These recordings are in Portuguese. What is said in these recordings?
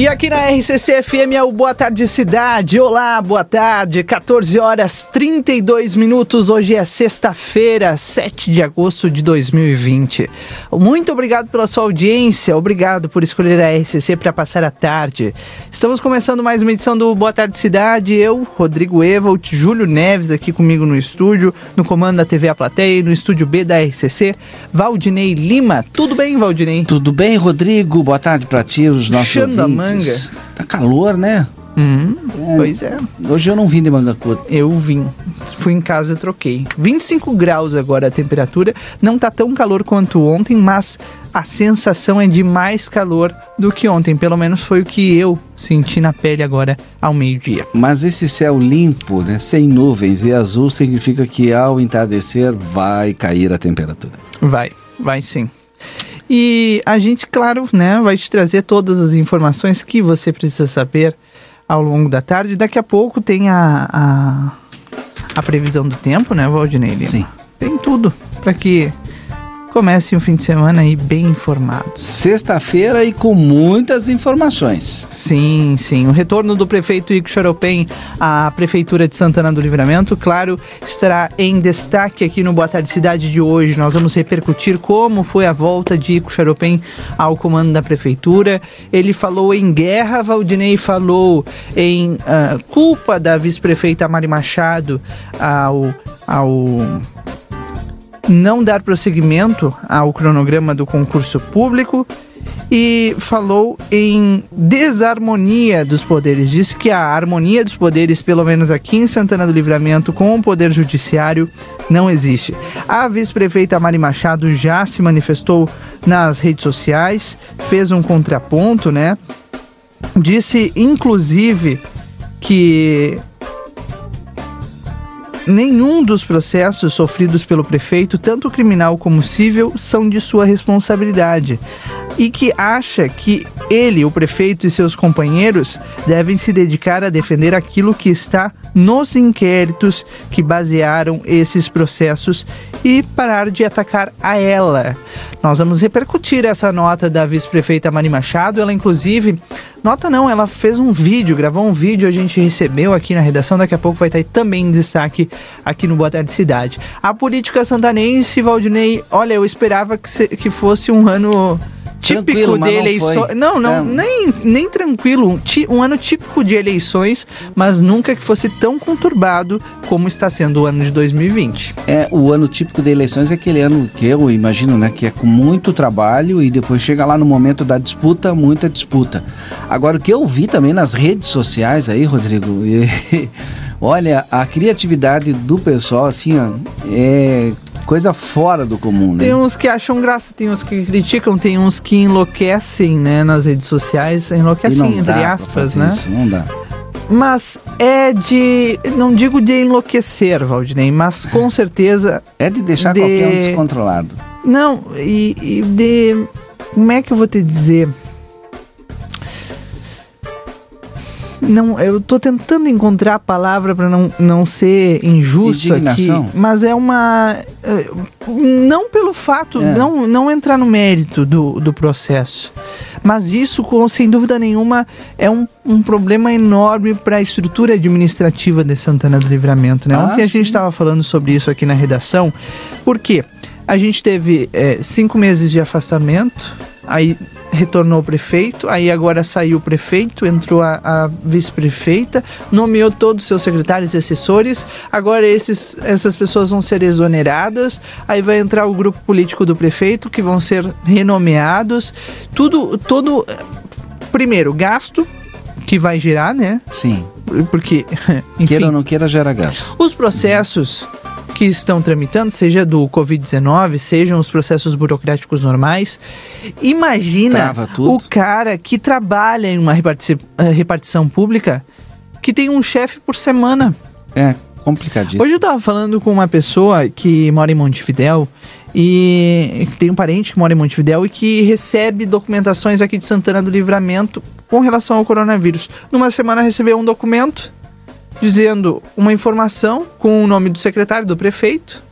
E aqui na RCC FM é o Boa Tarde Cidade. Olá, boa tarde. 14 horas 32 minutos. Hoje é sexta-feira, 7 de agosto de 2020. Muito obrigado pela sua audiência. Obrigado por escolher a RCC para passar a tarde. Estamos começando mais uma edição do Boa Tarde Cidade. Eu, Rodrigo Evald, Júlio Neves aqui comigo no estúdio, no comando da TV A Plateia e no estúdio B da RCC, Valdinei Lima. Tudo bem, Valdinei? Tudo bem, Rodrigo? Boa tarde para ti, os nossos Puxando a ouvintes. manga. Tá calor, né? Hum, Pois é. Hoje eu não vim de manga curta. Eu vim. Fui em casa e troquei. 25 graus agora a temperatura. Não tá tão calor quanto ontem, mas a sensação é de mais calor do que ontem. Pelo menos foi o que eu senti na pele agora ao meio-dia. Mas esse céu limpo, né, sem nuvens e azul, significa que ao entardecer vai cair a temperatura. Vai, vai sim. E a gente, claro, né, vai te trazer todas as informações que você precisa saber ao longo da tarde. Daqui a pouco tem a, a, a previsão do tempo, né, Valdinei? Lima? Sim. Tem tudo para que comece um fim de semana aí bem informados. Sexta-feira e com muitas informações. Sim, sim. O retorno do prefeito Ico Charopem à Prefeitura de Santana do Livramento, claro, estará em destaque aqui no Boa Tarde Cidade de hoje. Nós vamos repercutir como foi a volta de Ico Charopem ao comando da Prefeitura. Ele falou em guerra, Valdinei falou em ah, culpa da vice-prefeita Mari Machado ao, ao não dar prosseguimento ao cronograma do concurso público e falou em desarmonia dos poderes. Disse que a harmonia dos poderes, pelo menos aqui em Santana do Livramento, com o poder judiciário, não existe. A vice-prefeita Mari Machado já se manifestou nas redes sociais, fez um contraponto, né? Disse, inclusive, que nenhum dos processos sofridos pelo prefeito, tanto criminal como civil, são de sua responsabilidade. E que acha que ele, o prefeito e seus companheiros devem se dedicar a defender aquilo que está nos inquéritos que basearam esses processos e parar de atacar a ela. Nós vamos repercutir essa nota da vice-prefeita Mari Machado. Ela, inclusive, nota não, ela fez um vídeo, gravou um vídeo, a gente recebeu aqui na redação. Daqui a pouco vai estar também em destaque aqui no Boa Tarde Cidade. A política santanense, Valdinei, olha, eu esperava que, se- que fosse um ano. Típico de eleições. Não, não, É. nem, nem tranquilo. Um, um ano típico de eleições, mas nunca que fosse tão conturbado como está sendo o ano de 2020. É, o ano típico de eleições é aquele ano que eu imagino, né, que é com muito trabalho e depois chega lá no momento da disputa, muita disputa. Agora, o que eu vi também nas redes sociais aí, Rodrigo, e- olha, a criatividade do pessoal, assim, ó, é coisa fora do comum, né? Tem uns que acham graça, tem uns que criticam, tem uns que enlouquecem, né, nas redes sociais. Enlouquecem, entre aspas, né? Isso, não dá. Mas é de. Não digo de enlouquecer, Valdinei, mas com certeza. É de deixar De- qualquer um descontrolado. Não, e, e de. Como é que eu vou te dizer? Não, eu tô tentando encontrar a palavra para não, não ser injusto Indignação? aqui, mas é uma eh, não pelo fato, É. não, não entrar no mérito do, do processo, mas isso com sem dúvida nenhuma é um, um problema enorme para a estrutura administrativa de Santana do Livramento, né? Ah, Ontem a gente sim. estava falando sobre isso aqui na redação, porque a gente teve eh, cinco meses de afastamento, aí retornou o prefeito, aí agora saiu o prefeito, entrou a, a vice-prefeita, nomeou todos os seus secretários e assessores, agora esses, essas pessoas vão ser exoneradas, aí vai entrar o grupo político do prefeito, que vão ser renomeados, tudo, todo, primeiro, gasto que vai gerar, né, Sim. porque, enfim... Queira ou não queira, gera gasto. Os processos que estão tramitando, seja do Covid-19, sejam os processos burocráticos normais, imagina o cara que trabalha em uma reparti- eh, repartição pública que tem um chefe por semana. É complicadíssimo. Hoje eu tava falando com uma pessoa que mora em Montevidéu e tem um parente que mora em Montevidéu e que recebe documentações aqui de Santana do Livramento com relação ao coronavírus. Numa semana recebeu um documento dizendo uma informação com o nome do secretário, do prefeito.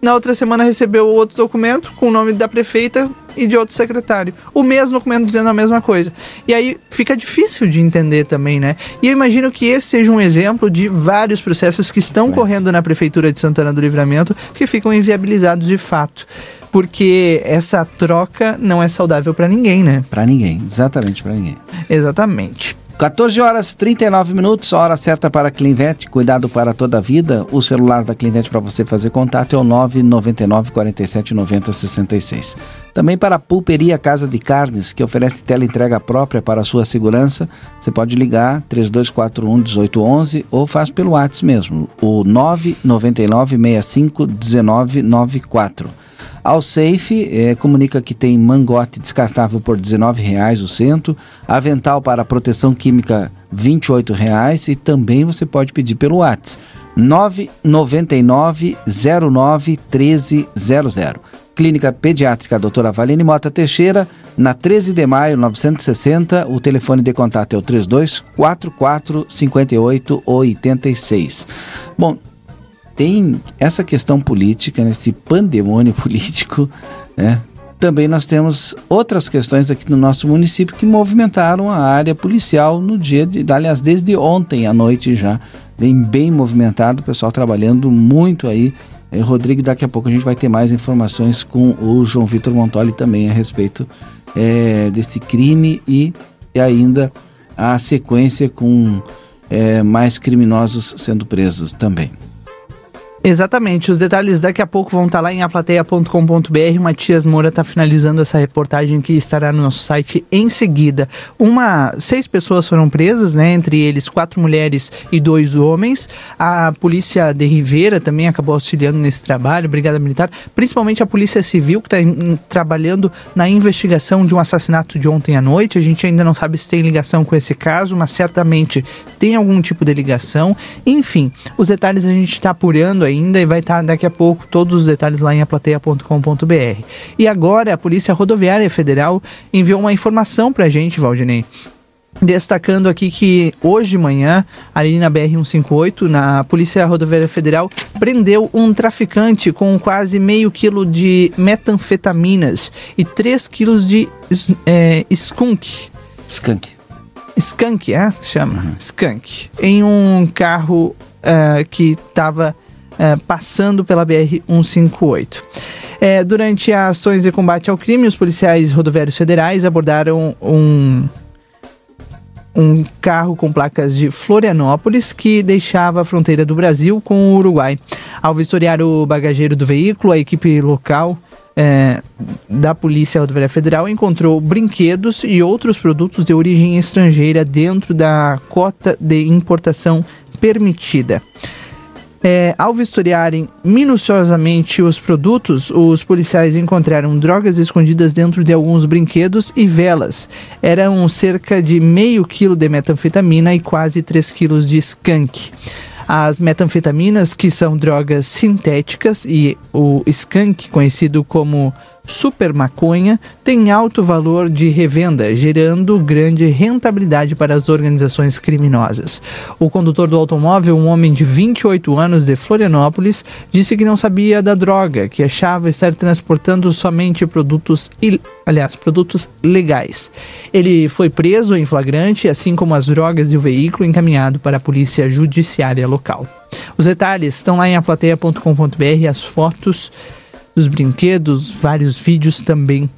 Na outra semana recebeu outro documento com o nome da prefeita e de outro secretário. O mesmo documento dizendo a mesma coisa. E aí fica difícil de entender também, né? E eu imagino que esse seja um exemplo de vários processos que estão correndo na Prefeitura de Santana do Livramento que ficam inviabilizados de fato porque essa troca não é saudável para ninguém, né? Para ninguém, exatamente para ninguém. Exatamente. 14 horas 39 minutos, hora certa para a Clinvet, cuidado para toda a vida. O celular da Clinvet para você fazer contato é o 999 47 90 66. Também para a Pulperia Casa de Carnes, que oferece tela entrega própria para a sua segurança, você pode ligar 3241 1811 ou faz pelo WhatsApp mesmo, o 999 65 1994. Ao Safe é, comunica que tem mangote descartável por R$19,00 o cento, avental para proteção química R$28,00 e também você pode pedir pelo WhatsApp 999 09 1300. Clínica Pediátrica Doutora Valene Mota Teixeira, na 13 de maio 960. O telefone de contato é o 32 44 58 86. Bom, tem essa questão política, nesse pandemônio político, né? Também nós temos outras questões aqui no nosso município que movimentaram a área policial no dia de, aliás, desde ontem à noite já, bem bem movimentado, o pessoal trabalhando muito aí. E, Rodrigo, daqui a pouco a gente vai ter mais informações com o João Vitor Montoli também a respeito é, desse crime e, e ainda a sequência com é, mais criminosos sendo presos também. Exatamente, os detalhes daqui a pouco vão estar lá em aplateia.com.br. Matias Moura está finalizando essa reportagem que estará no nosso site em seguida. Uma, seis pessoas foram presas, né? Entre eles quatro mulheres e dois homens. A polícia de Rivera também acabou auxiliando nesse trabalho, Brigada Militar, principalmente a Polícia Civil que está trabalhando na investigação de um assassinato de ontem à noite. A gente ainda não sabe se tem ligação com esse caso, mas certamente tem algum tipo de ligação. Enfim, os detalhes a gente está apurando ainda e vai estar daqui a pouco todos os detalhes lá em aplateia.com.br. E agora a Polícia Rodoviária Federal enviou uma informação para a gente, Valdinei. Destacando aqui que hoje de manhã, ali na BR-158, na Polícia Rodoviária Federal, prendeu um traficante com quase meio quilo de metanfetaminas e 3 quilos de é, skunk. Skunk. Skunk, é? Chama. Uhum. Skunk. Em um carro uh, que estava é, passando pela BR-158. É, durante as ações de combate ao crime, os policiais rodoviários federais abordaram um, um carro com placas de Florianópolis que deixava a fronteira do Brasil com o Uruguai. Ao vistoriar o bagageiro do veículo, a equipe local é, da Polícia Rodoviária Federal encontrou brinquedos e outros produtos de origem estrangeira dentro da cota de importação permitida. É, ao vistoriarem minuciosamente os produtos, os policiais encontraram drogas escondidas dentro de alguns brinquedos e velas. Eram cerca de meio quilo de metanfetamina e quase 3 quilos de skunk. As metanfetaminas, que são drogas sintéticas, e o skunk, conhecido como super maconha tem alto valor de revenda, gerando grande rentabilidade para as organizações criminosas. O condutor do automóvel, um homem de 28 anos de Florianópolis, disse que não sabia da droga, que achava estar transportando somente produtos aliás, produtos legais. Ele foi preso em flagrante, assim como as drogas e o veículo encaminhado para a polícia judiciária local. Os detalhes estão lá em aplateia.com.br, as fotos dos brinquedos, vários vídeos também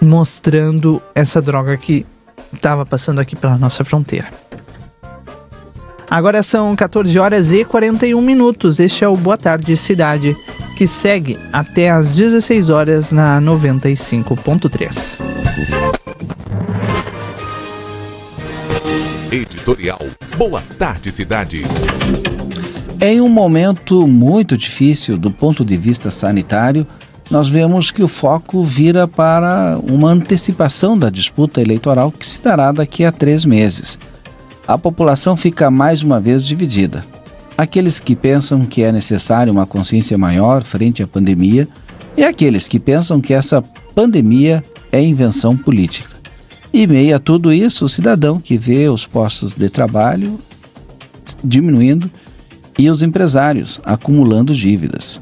mostrando essa droga que estava passando aqui pela nossa fronteira. Agora são 14 horas e 41 minutos. Este é o Boa Tarde Cidade, que segue até às 16 horas na 95.3. Editorial Boa Tarde Cidade. Em um momento muito difícil do ponto de vista sanitário, nós vemos que o foco vira para uma antecipação da disputa eleitoral que se dará daqui a três meses. A população fica mais uma vez dividida. Aqueles que pensam que é necessário uma consciência maior frente à pandemia e aqueles que pensam que essa pandemia é invenção política. E meio a tudo isso, o cidadão que vê os postos de trabalho diminuindo e os empresários acumulando dívidas.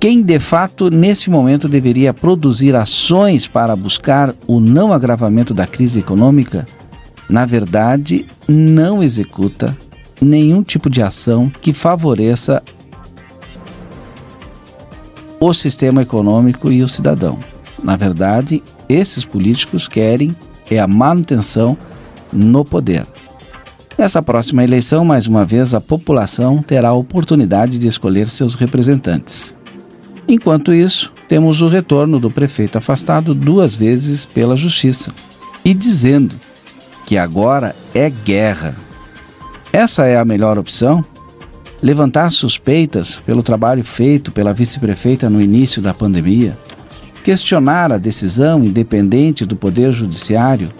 Quem de fato nesse momento deveria produzir ações para buscar o não agravamento da crise econômica, na verdade, não executa nenhum tipo de ação que favoreça o sistema econômico e o cidadão. Na verdade, esses políticos querem é a manutenção no poder. Nessa próxima eleição, mais uma vez, a população terá a oportunidade de escolher seus representantes. Enquanto isso, temos o retorno do prefeito afastado duas vezes pela justiça e dizendo que agora é guerra. Essa é a melhor opção? Levantar suspeitas pelo trabalho feito pela vice-prefeita no início da pandemia? questionar a decisão independente do Poder Judiciário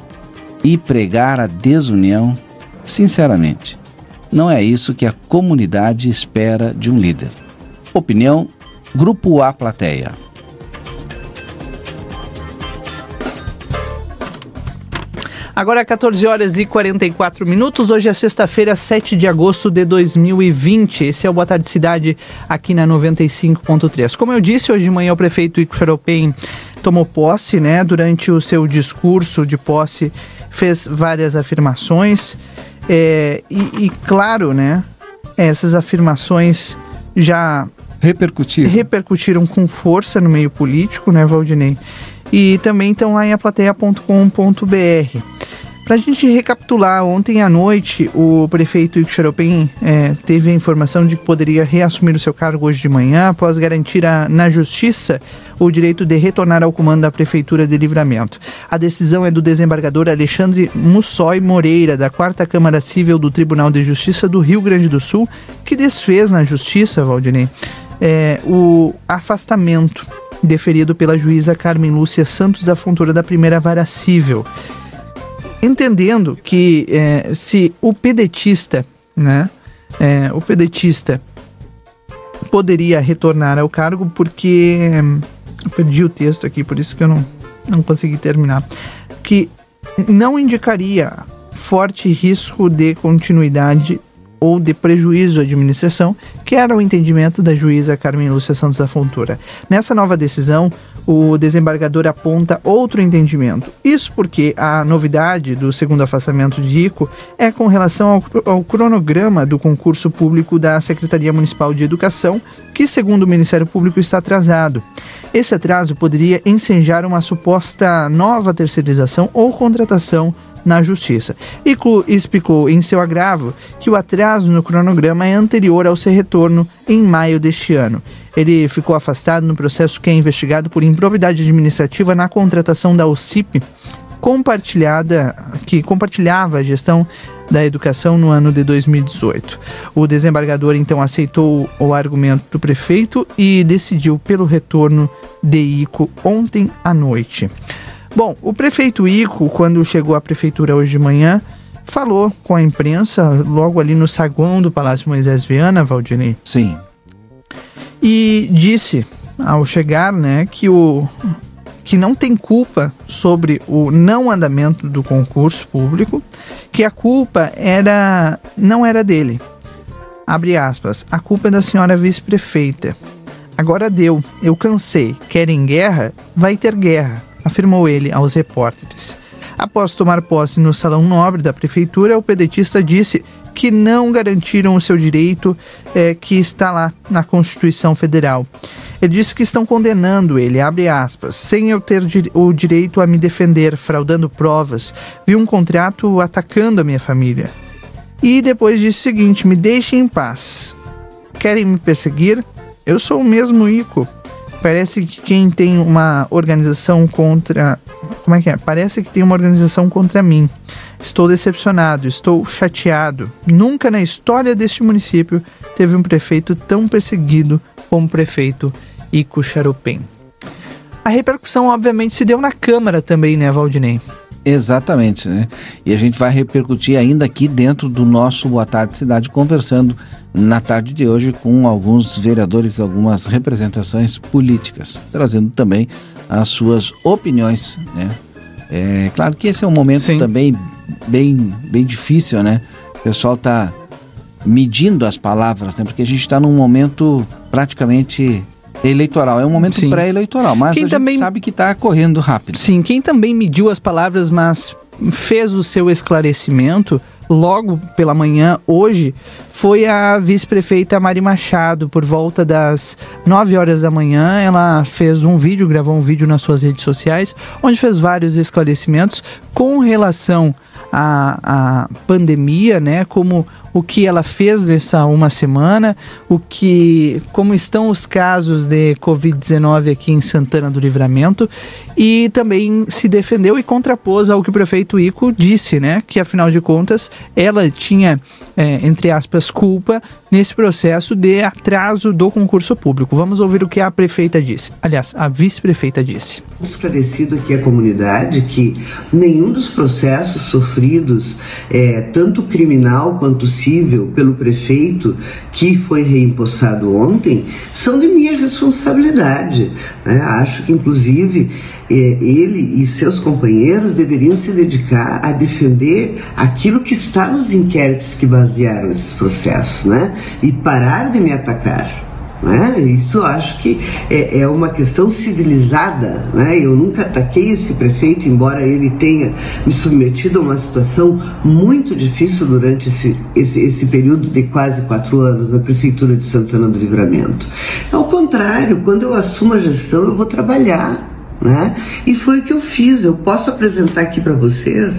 e pregar a desunião, sinceramente, não é isso que a comunidade espera de um líder. Opinião Grupo A Plateia. Agora 14 horas e 44 minutos. Hoje é sexta-feira, 7 de agosto de 2020. Esse é o Boa Tarde Cidade aqui na 95.3. Como eu disse, hoje de manhã o prefeito Ico Xaropem tomou posse, né? Durante o seu discurso de posse, fez várias afirmações. É, e, e, claro, né? Essas afirmações já repercutiram. repercutiram com força no meio político, né, Valdinei? E também estão lá em aplateia.com.br. Para a gente recapitular, ontem à noite o prefeito Ico Xaropem é, teve a informação de que poderia reassumir o seu cargo hoje de manhã, após garantir a, na justiça o direito de retornar ao comando da Prefeitura de Livramento. A decisão é do desembargador Alexandre Mussói Moreira, da 4 Câmara Civil do Tribunal de Justiça do Rio Grande do Sul, que desfez na justiça, Valdinei, é, o afastamento deferido pela juíza Carmen Lúcia Santos da Fontoura da Primeira Vara Civil entendendo que é, se o pedetista, né, é, o pedetista poderia retornar ao cargo porque eu perdi o texto aqui, por isso que eu não, não consegui terminar, que não indicaria forte risco de continuidade ou de prejuízo à administração, que era o entendimento da juíza Carmen Lúcia Santos da Fontoura. Nessa nova decisão, o desembargador aponta outro entendimento. Isso porque a novidade do segundo afastamento de ICO é com relação ao, ao cronograma do concurso público da Secretaria Municipal de Educação, que, segundo o Ministério Público, está atrasado. Esse atraso poderia ensejar uma suposta nova terceirização ou contratação na Justiça. Iclu explicou em seu agravo que o atraso no cronograma é anterior ao seu retorno em maio deste ano. Ele ficou afastado no processo que é investigado por improbidade administrativa na contratação da OCIP, compartilhada, que compartilhava a gestão da educação no ano de 2018. O desembargador então aceitou o argumento do prefeito e decidiu pelo retorno de ICO ontem à noite. Bom, o prefeito Ico, quando chegou à prefeitura hoje de manhã, falou com a imprensa, logo ali no saguão do Palácio Moisés Viana, Valdinei. Sim. E disse, ao chegar, né, que o que não tem culpa sobre o não andamento do concurso público, que a culpa era não era dele. Abre aspas. A culpa é da senhora vice-prefeita. Agora deu. Eu cansei. Querem guerra? Vai ter guerra afirmou ele aos repórteres. Após tomar posse no Salão Nobre da Prefeitura, o pedetista disse que não garantiram o seu direito é, que está lá na Constituição Federal. Ele disse que estão condenando ele, abre aspas, sem eu ter o direito a me defender, fraudando provas, vi um contrato atacando a minha família. E depois disse o seguinte: me deixem em paz. Querem me perseguir? Eu sou o mesmo Ico. Parece que quem tem uma organização contra. Como é que é? Parece que tem uma organização contra mim. Estou decepcionado, estou chateado. Nunca na história deste município teve um prefeito tão perseguido como o prefeito Ico Charopem. A repercussão, obviamente, se deu na Câmara também, né, Valdinei? Exatamente, né? E a gente vai repercutir ainda aqui dentro do nosso Boa Tarde Cidade, conversando na tarde de hoje com alguns vereadores, algumas representações políticas, trazendo também as suas opiniões, né? É claro que esse é um momento Sim. também bem, bem difícil, né? O pessoal está medindo as palavras, né? Porque a gente está num momento praticamente eleitoral, é um momento pré-eleitoral, mas quem a gente também... sabe que está correndo rápido. Sim, quem também mediu as palavras, mas fez o seu esclarecimento logo pela manhã, hoje, foi a vice-prefeita Mari Machado, por volta das 9 horas da manhã. Ela fez um vídeo, gravou um vídeo nas suas redes sociais, onde fez vários esclarecimentos com relação à, à pandemia, né? Como o que ela fez nessa uma semana, o que, como estão os casos de Covid-19 aqui em Santana do Livramento e também se defendeu e contrapôs ao que o prefeito Ico disse, né? Que afinal de contas ela tinha, é, entre aspas, culpa nesse processo de atraso do concurso público. Vamos ouvir o que a prefeita disse. Aliás, a vice-prefeita disse. Esclarecido aqui a comunidade que nenhum dos processos sofridos, é, tanto criminal quanto possível pelo prefeito que foi reempossado ontem são de minha responsabilidade. Né? Acho que, inclusive, é, ele e seus companheiros deveriam se dedicar a defender aquilo que está nos inquéritos que basearam esses processos, né? E parar de me atacar. Né? Isso acho que é, é, uma questão civilizada. Né? Eu nunca ataquei esse prefeito, embora ele tenha me submetido a uma situação muito difícil durante esse, esse, esse período de quase quatro anos na Prefeitura de Santana do Livramento. Ao contrário, quando eu assumo a gestão, eu vou trabalhar né? E foi o que eu fiz. Eu posso apresentar aqui para vocês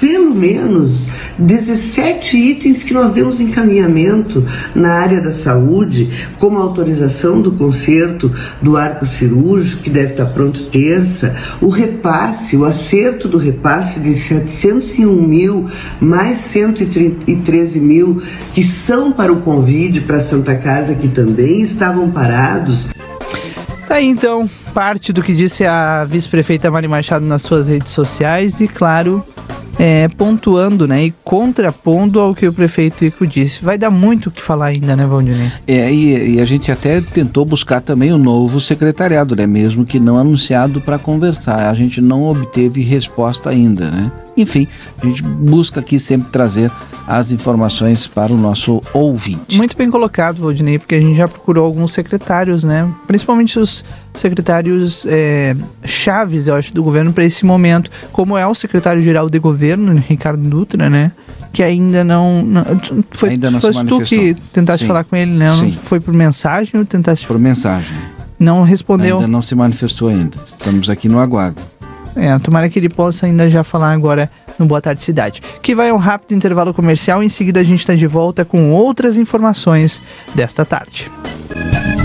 pelo menos 17 itens que nós demos encaminhamento na área da saúde, como a autorização do conserto do arco cirúrgico, que deve estar pronto terça, o repasse, o acerto do repasse de 701 mil mais 113 mil que são para o Covid para Santa Casa, que também estavam parados. Aí então parte do que disse a vice-prefeita Mari Machado nas suas redes sociais e, claro, é, pontuando né, e contrapondo ao que o prefeito Ico disse. Vai dar muito o que falar ainda, né, Valdinei? É, e, e, a gente até tentou buscar também o novo secretariado, né, mesmo que não anunciado para conversar. A gente não obteve resposta ainda, né? Enfim, a gente busca aqui sempre trazer as informações para o nosso ouvinte. Muito bem colocado, Valdinei, porque a gente já procurou alguns secretários, né? Principalmente os secretários é, chaves, eu acho, do governo para esse momento, como é o secretário-geral de governo, Ricardo Dutra, né? Que ainda não. não foi ainda não foi tu que tentaste Sim. falar com ele, né? Sim. Foi por mensagem ou tentaste. Por mensagem. Não respondeu. Ainda não se manifestou ainda. Estamos aqui no aguardo. É, tomara que ele possa ainda já falar agora no Boa Tarde Cidade. Que vai um rápido intervalo comercial, em seguida a gente está de volta com outras informações desta tarde. Fim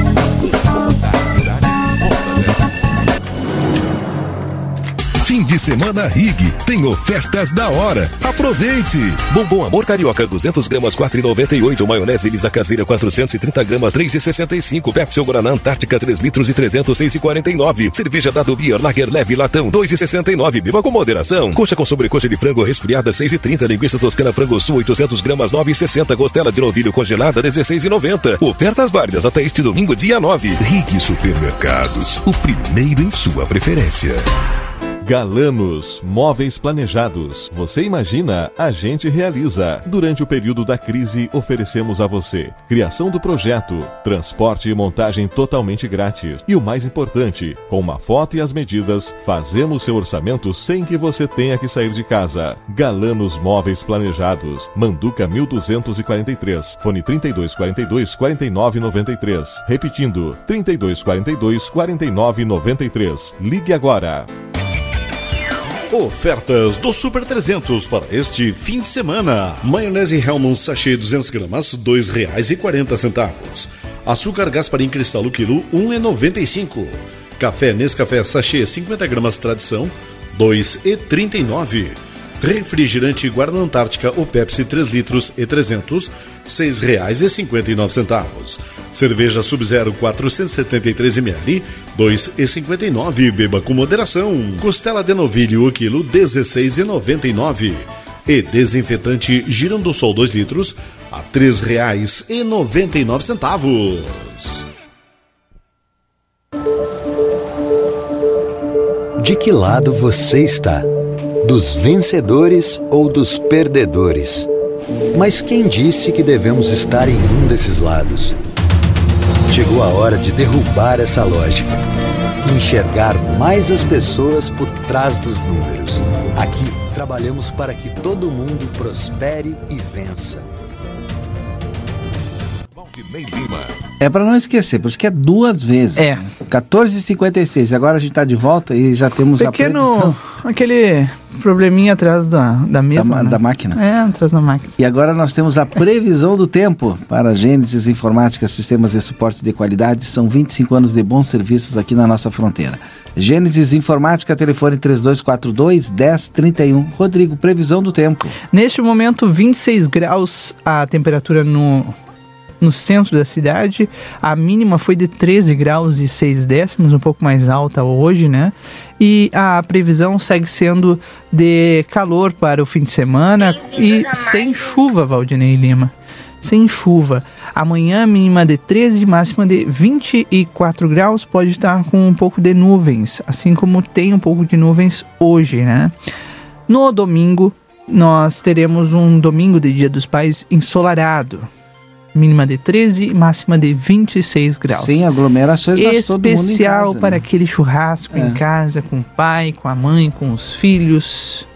de semana Rig. Tem ofertas da hora. Aproveite! Bombom Amor Carioca 200 gramas 4,98. Maionese Elisa Caseira 430 gramas 3,65. Pepsi Guaraná Antártica 3 litros e 306,49. Cerveja Dado Beer Lager Leve Latão 2,69. Beba com moderação. Coxa com sobrecoxa de frango resfriada 6,30. Linguiça Toscana Frango Sul 800 gramas 9,60. Costela de novilho congelada 16,90. Ofertas válidas até este domingo dia 9. Rig Supermercados. O primeiro em sua preferência. Galanos Móveis Planejados. Você imagina, a gente realiza. Durante o período da crise, oferecemos a você criação do projeto, transporte e montagem totalmente grátis. E o mais importante, com uma foto e as medidas, fazemos seu orçamento sem que você tenha que sair de casa. Galanos Móveis Planejados. Manduca 1243. Fone 3242 4993. Repetindo, 3242 4993. Ligue agora. Ofertas do Super 300 para este fim de semana. Maionese Hellmann's sachê 200 gramas, R$ 2,40. Açúcar Gasparim Cristal quilo, R$ 1,95. Café Nescafé sachê 50 gramas tradição, R$ 2,39. Refrigerante Guarda Antártica ou Pepsi 3 litros e 300, R$ 6,59. Cerveja Sub-Zero 473 ml, 2,59. Beba com moderação. Costela de novilho o quilo 16,99. E desinfetante Girando Sol 2 litros a R$ 3,99. De que lado você está? Dos vencedores ou dos perdedores? Mas quem disse que devemos estar em um desses lados? Chegou a hora de derrubar essa lógica. Enxergar mais as pessoas por trás dos números. Aqui trabalhamos para que todo mundo prospere e vença. É para não esquecer, por isso que é duas vezes. É. 14h56. Agora a gente tá de volta e já temos a Pequeno, previsão aquele probleminha atrás da, da mesa. da, né? da máquina. É, atrás da máquina. E agora nós temos a previsão do tempo para Gênesis Informática, Sistemas de Suporte de Qualidade. São 25 anos de bons serviços aqui na nossa fronteira. Gênesis Informática, telefone 3242-1031. Rodrigo, previsão do tempo. Neste momento, 26 graus a temperatura no, no centro da cidade. A mínima foi de 13 graus e 6 décimos, um pouco mais alta hoje, né? E a previsão segue sendo de calor para o fim de semana e sem chuva, Valdinei Lima. Sem chuva. Amanhã, mínima de 13, máxima de 24 graus. Pode estar com um pouco de nuvens, assim como tem um pouco de nuvens hoje, né? No domingo, nós teremos um domingo de Dia dos Pais ensolarado. Mínima de 13 e máxima de 26 graus. Sem aglomerações, mas todo mundo em Especial casa, para né? aquele churrasco É. em casa, com o pai, com a mãe, com os filhos.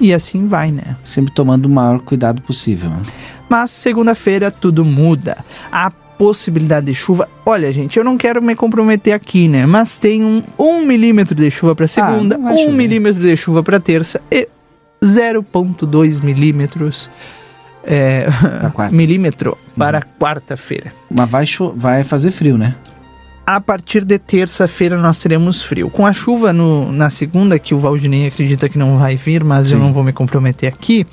E assim vai, né? Sempre tomando o maior cuidado possível. né? Mas segunda-feira tudo muda. A possibilidade de chuva. Olha, gente, eu não quero me comprometer aqui, né? Mas tem um, um milímetro de chuva para segunda, não vai um chover. milímetro de chuva para terça e 0,2 milímetros. É, milímetro para quarta-feira. Mas vai, vai fazer frio, né? A partir de terça-feira nós teremos frio. Com a chuva no- na segunda, que o Valdinei acredita que não vai vir, mas eu Sim. não vou me comprometer aqui.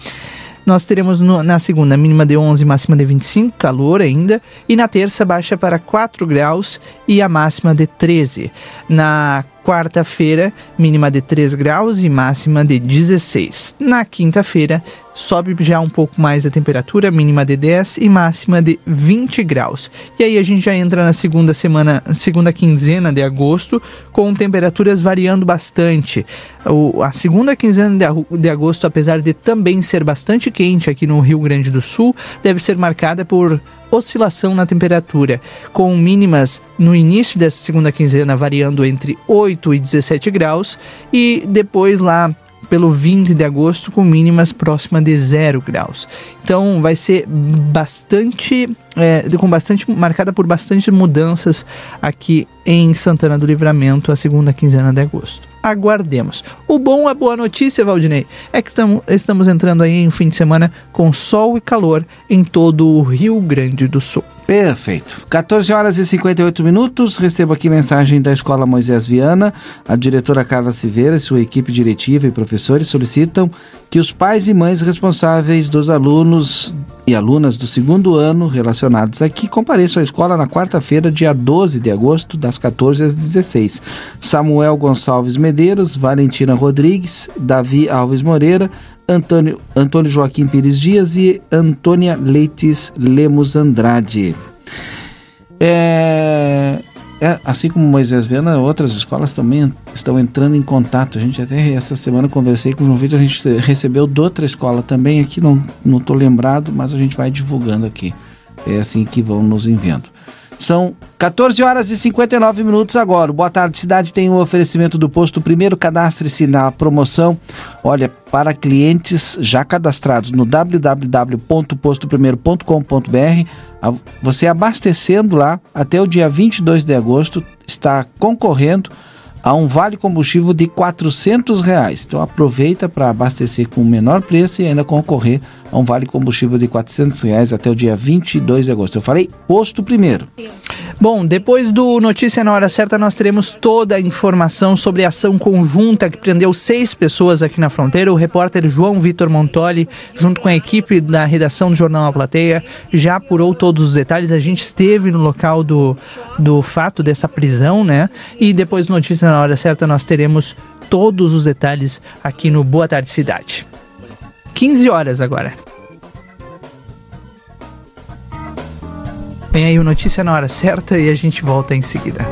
Nós teremos no- na segunda mínima de 11, máxima de 25, calor ainda. E na terça baixa para 4 graus e a máxima de 13. Na quarta-feira, mínima de 3 graus e máxima de 16. Na quinta-feira, sobe já um pouco mais a temperatura, mínima de 10 e máxima de 20 graus. E aí a gente já entra na segunda semana, segunda quinzena de agosto, com temperaturas variando bastante. O- a segunda quinzena de, de agosto, apesar de também ser bastante quente aqui no Rio Grande do Sul, deve ser marcada por oscilação na temperatura, com mínimas no início dessa segunda quinzena variando entre 8 e 17 graus e depois lá pelo 20 de agosto com mínimas próximas de 0 graus. Então vai ser bastante é, com bastante marcada por bastante mudanças aqui em Santana do Livramento a segunda quinzena de agosto. Aguardemos. O bom, a boa notícia, Valdinei, é que tamo, estamos entrando aí em um fim de semana com sol e calor em todo o Rio Grande do Sul. Perfeito. 14 horas e 58 minutos. Recebo aqui mensagem da Escola Moisés Viana. A diretora Carla Silveira e sua equipe diretiva e professores solicitam que os pais e mães responsáveis dos alunos e alunas do segundo ano relacionados aqui compareçam à escola na quarta-feira, dia 12 de agosto, das 14 às 16. Samuel Gonçalves Medeiros, Valentina Rodrigues, Davi Alves Moreira, Antônio, Antônio Joaquim Pires Dias e Antônia Leites Lemos Andrade. É, é, assim como Moisés Viana, outras escolas também estão entrando em contato. A gente até essa semana conversei com o João Vitor, a gente recebeu de outra escola também aqui, não não estou lembrado, mas a gente vai divulgando aqui. É assim que vão nos enviando. São 14 horas e 59 minutos agora. Boa tarde, cidade tem um oferecimento do posto Primeiro Cadastre-se na promoção. Olha, para clientes já cadastrados no www.postoprimeiro.com.br, você abastecendo lá até o dia 22 de agosto está concorrendo a um vale combustível de 400 reais. Então aproveita para abastecer com o menor preço e ainda concorrer a um vale combustível de 400 reais até o dia 22 de agosto. Eu falei posto primeiro. Bom, depois do Notícia na Hora Certa, nós teremos toda a informação sobre a ação conjunta que prendeu seis pessoas aqui na fronteira. O repórter João Vitor Montoli, junto com a equipe da redação do Jornal A Plateia, já apurou todos os detalhes. A gente esteve no local do, do fato dessa prisão, né? E depois Notícia na Hora Certa, nós teremos todos os detalhes aqui no Boa Tarde Cidade. 15 horas agora. Vem aí o Notícia na Hora Certa e a gente volta em seguida.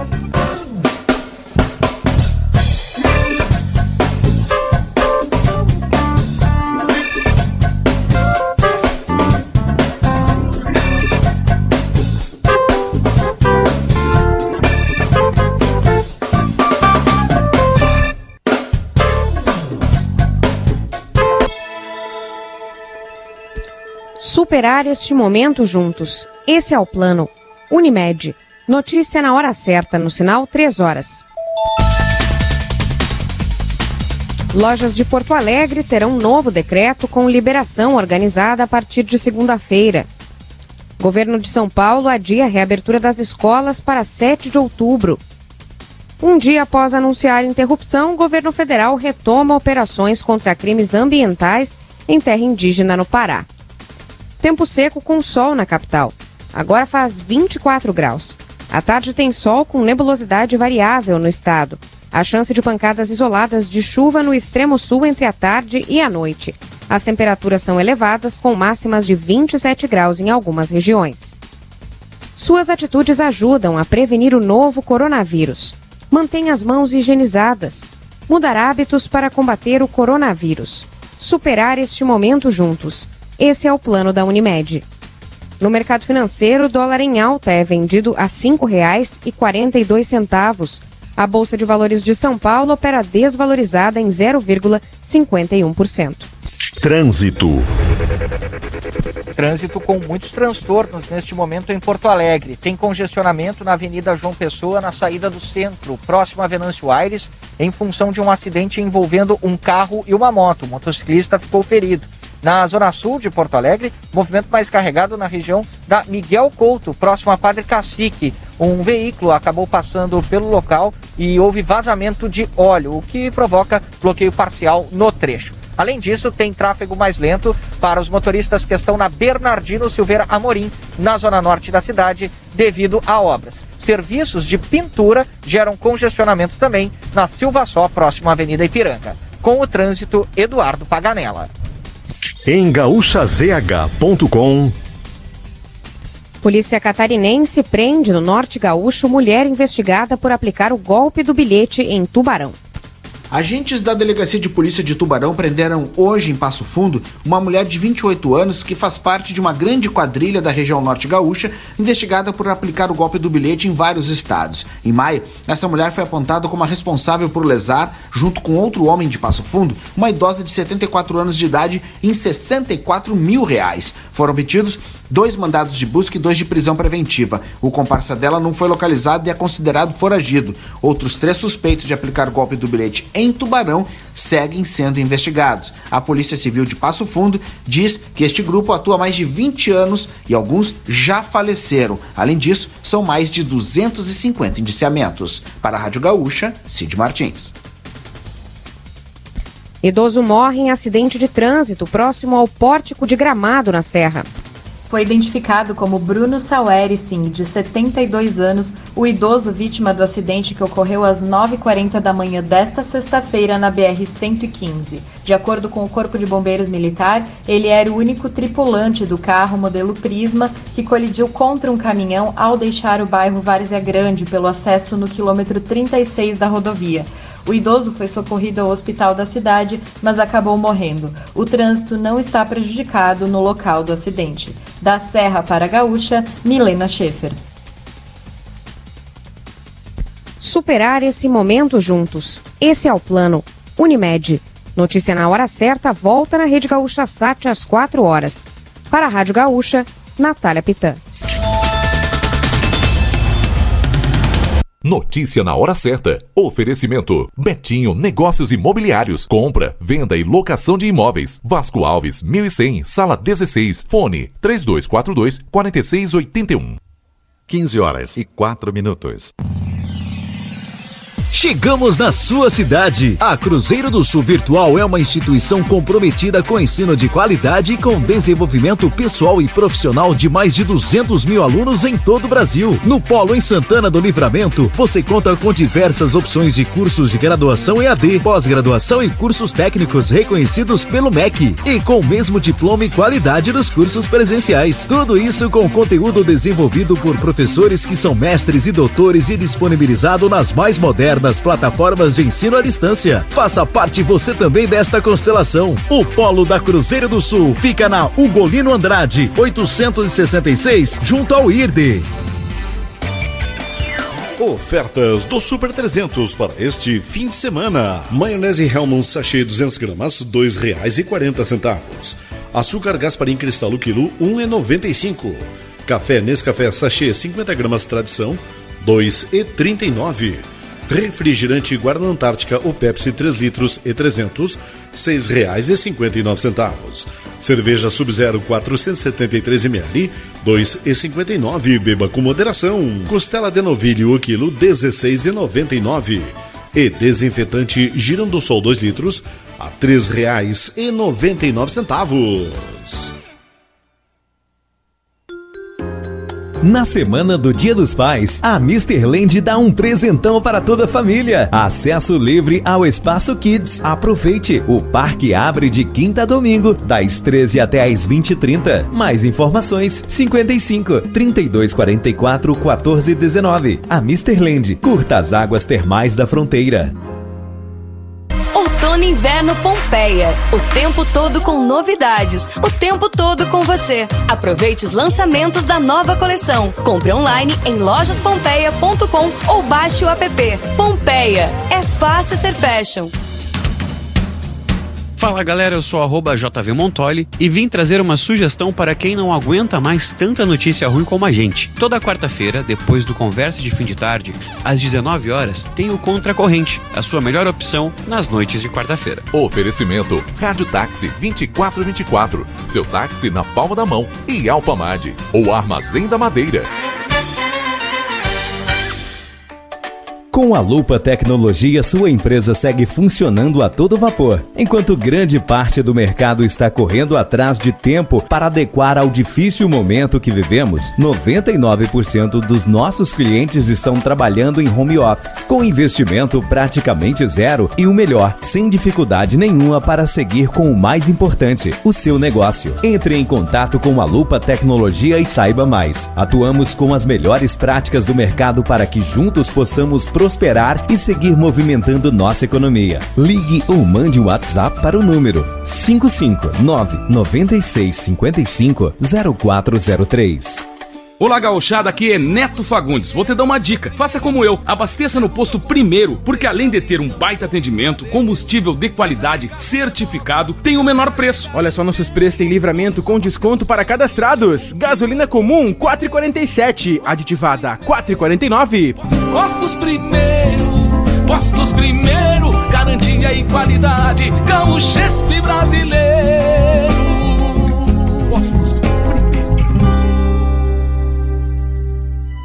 Superar este momento juntos. Esse é o plano. Unimed. Notícia na hora certa, no sinal 3 horas. Lojas de Porto Alegre terão novo decreto com liberação organizada a partir de segunda-feira. Governo de São Paulo adia a reabertura das escolas para 7 de outubro. Um dia após anunciar interrupção, o governo federal retoma operações contra crimes ambientais em terra indígena no Pará. Tempo seco com sol na capital. Agora faz 24 graus. À tarde tem sol com nebulosidade variável no estado. A chance de pancadas isoladas de chuva no extremo sul entre a tarde e a noite. As temperaturas são elevadas, com máximas de 27 graus em algumas regiões. Suas atitudes ajudam a prevenir o novo coronavírus. Mantenha as mãos higienizadas. Mudar hábitos para combater o coronavírus. Superar este momento juntos. Esse é o plano da Unimed. No mercado financeiro, o dólar em alta é vendido a R$ 5,42. A Bolsa de Valores de São Paulo opera desvalorizada em 0,51%. Trânsito. Trânsito com muitos transtornos neste momento em Porto Alegre. Tem congestionamento na Avenida João Pessoa, na saída do centro, próximo a Venâncio Aires, em função de um acidente envolvendo um carro e uma moto. O motociclista ficou ferido. Na zona sul de Porto Alegre, movimento mais carregado na região da Miguel Couto, próximo a Padre Cacique. Um veículo acabou passando pelo local e houve vazamento de óleo, o que provoca bloqueio parcial no trecho. Além disso, tem tráfego mais lento para os motoristas que estão na Bernardino Silveira Amorim, na zona norte da cidade, devido a obras. Serviços de pintura geram congestionamento também na Silva Só, próximo à Avenida Ipiranga. Com o trânsito, Eduardo Paganella. Em gaúchazh.com Polícia catarinense prende no norte gaúcho mulher investigada por aplicar o golpe do bilhete em Tubarão. Agentes da Delegacia de Polícia de Tubarão prenderam hoje em Passo Fundo uma mulher de 28 anos que faz parte de uma grande quadrilha da região norte gaúcha, investigada por aplicar o golpe do bilhete em vários estados. Em maio, essa mulher foi apontada como a responsável por lesar, junto com outro homem de Passo Fundo, uma idosa de 74 anos de idade em 64 mil reais. Foram obtidos dois mandados de busca e dois de prisão preventiva. O comparsa dela não foi localizado e é considerado foragido. Outros três suspeitos de aplicar golpe do bilhete em Tubarão seguem sendo investigados. A Polícia Civil de Passo Fundo diz que este grupo atua há mais de 20 anos e alguns já faleceram. Além disso, são mais de 250 indiciamentos. Para a Rádio Gaúcha, Cid Martins. Idoso morre em acidente de trânsito próximo ao pórtico de Gramado, na Serra. Foi identificado como Bruno Saueri Singh, de 72 anos, o idoso vítima do acidente que ocorreu às 9h40 da manhã desta sexta-feira na BR-115. De acordo com o Corpo de Bombeiros Militar, ele era o único tripulante do carro modelo Prisma que colidiu contra um caminhão ao deixar o bairro Várzea Grande pelo acesso no quilômetro 36 da rodovia. O idoso foi socorrido ao hospital da cidade, mas acabou morrendo. O trânsito não está prejudicado no local do acidente. Da Serra para Gaúcha, Milena Schaefer. Superar esse momento juntos. Esse é o plano. Unimed. Notícia na hora certa volta na Rede Gaúcha Sat às 4 horas. Para a Rádio Gaúcha, Natália Pitã. Notícia na hora certa. Oferecimento: Betinho Negócios Imobiliários. Compra, venda e locação de imóveis. Vasco Alves, 1100, sala 16. Fone: 3242 4681. 15 horas e 4 minutos. Chegamos na sua cidade. A Cruzeiro do Sul Virtual é uma instituição comprometida com ensino de qualidade e com desenvolvimento pessoal e profissional de mais de 200 mil alunos em todo o Brasil. No Polo em Santana do Livramento, você conta com diversas opções de cursos de graduação EAD, pós-graduação e cursos técnicos reconhecidos pelo MEC e com o mesmo diploma e qualidade dos cursos presenciais. Tudo isso com conteúdo desenvolvido por professores que são mestres e doutores e disponibilizado nas mais modernas nas plataformas de ensino à distância. Faça parte você também desta constelação. O Polo da Cruzeiro do Sul fica na Ugolino Andrade, 866, junto ao IRDE. Ofertas do Super 300 para este fim de semana. Maionese Hellmann's sachê 200 gramas, R$ 2,40. Açúcar Gasparim Cristal quilo 1,95. Café Nescafé Sachê 50 gramas tradição 2,39. Refrigerante Guarda Antártica ou Pepsi 3 litros e 300 R$ 6,59. Cerveja Sub-Zero 473 ml 2,59. Beba com moderação. Costela de novilho o quilo 16,99. E desinfetante Girando Sol 2 litros a R$ 3,99. Na semana do Dia dos Pais, a Mr. Land dá um presentão para toda a família. Acesso livre ao Espaço Kids. Aproveite! O parque abre de quinta a domingo, das 13 até às 20h30. Mais informações: 55 3244 1419. A Mr. Land. Curta as águas termais da fronteira. Outono Inverno Pompeia. O tempo todo com novidades. O tempo todo com você. Aproveite os lançamentos da nova coleção. Compre online em lojaspompeia.com ou baixe o app. Pompeia. É fácil ser fashion. Fala galera, eu sou arroba JV Montoli e vim trazer uma sugestão para quem não aguenta mais tanta notícia ruim como a gente. Toda quarta-feira, depois do Conversa de Fim de Tarde, às 19 horas, tem o Contra Corrente, a sua melhor opção nas noites de quarta-feira. Oferecimento Rádio Táxi 2424, seu táxi na palma da mão e Alpamade, o Armazém da Madeira. Com a Lupa Tecnologia, sua empresa segue funcionando a todo vapor, enquanto grande parte do mercado está correndo atrás de tempo para adequar ao difícil momento que vivemos. 99% dos nossos clientes estão trabalhando em home office, com investimento praticamente zero e o melhor, sem dificuldade nenhuma para seguir com o mais importante, o seu negócio. Entre em contato com a Lupa Tecnologia e saiba mais. Atuamos com as melhores práticas do mercado para que juntos possamos prosperar e seguir movimentando nossa economia. Ligue ou mande WhatsApp para o número 559 9655 0403. Olá, gauchada, aqui é Neto Fagundes. Vou te dar uma dica. Faça como eu. Abasteça no posto primeiro, porque além de ter um baita atendimento, combustível de qualidade certificado, tem o menor preço. Olha só nossos preços em livramento com desconto para cadastrados. Gasolina comum 4,47, aditivada 4,49. Postos primeiro, postos primeiro, garantia e qualidade. Gaúchespe brasileiro.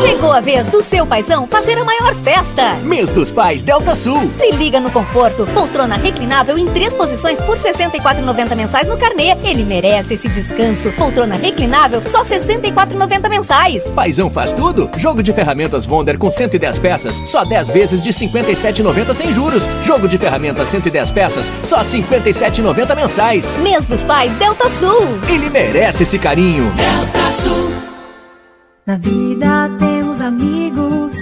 Chegou a vez do seu paizão fazer a maior festa. Mês dos Pais Delta Sul. Se liga no conforto. Poltrona reclinável em três posições por R$ 64,90 mensais no carnê. Ele merece esse descanso. Poltrona reclinável só R$ 64,90 mensais. Paizão faz tudo? Jogo de ferramentas Wonder com 110 peças, só 10 vezes de R$ 57,90 sem juros. Jogo de ferramentas 110 peças, só R$ 57,90 mensais. Mês dos Pais Delta Sul. Ele merece esse carinho. Delta Sul. Na vida temos amigos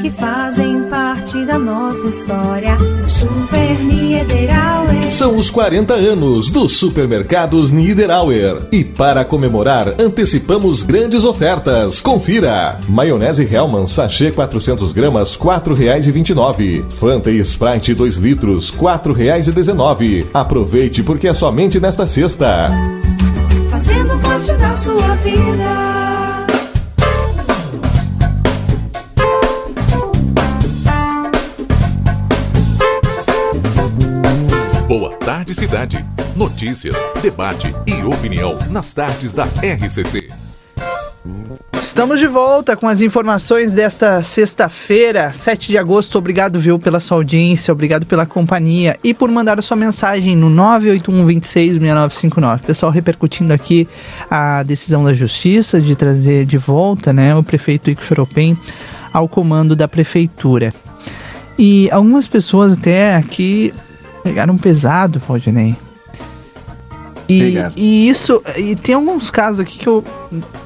que fazem parte da nossa história. O Super Niederauer. São os 40 anos dos supermercados Niederauer. E para comemorar, antecipamos grandes ofertas. Confira! Maionese Hellman sachê 400 gramas, R$ 4,29. Fanta e Sprite 2 litros, R$ 4,19. Aproveite porque é somente nesta sexta. Fazendo parte da sua vida. Boa Tarde Cidade. Notícias, debate e opinião nas tardes da RCC. Estamos de volta com as informações desta sexta-feira, 7 de agosto. Obrigado, viu, pela sua audiência, obrigado pela companhia e por mandar a sua mensagem no 981 26 6959. Pessoal, repercutindo aqui a decisão da Justiça de trazer de volta né, o prefeito Ico Choropem ao comando da prefeitura. E algumas pessoas até aqui pegaram pesado, Valdinei. E, e isso, e tem alguns casos aqui que eu,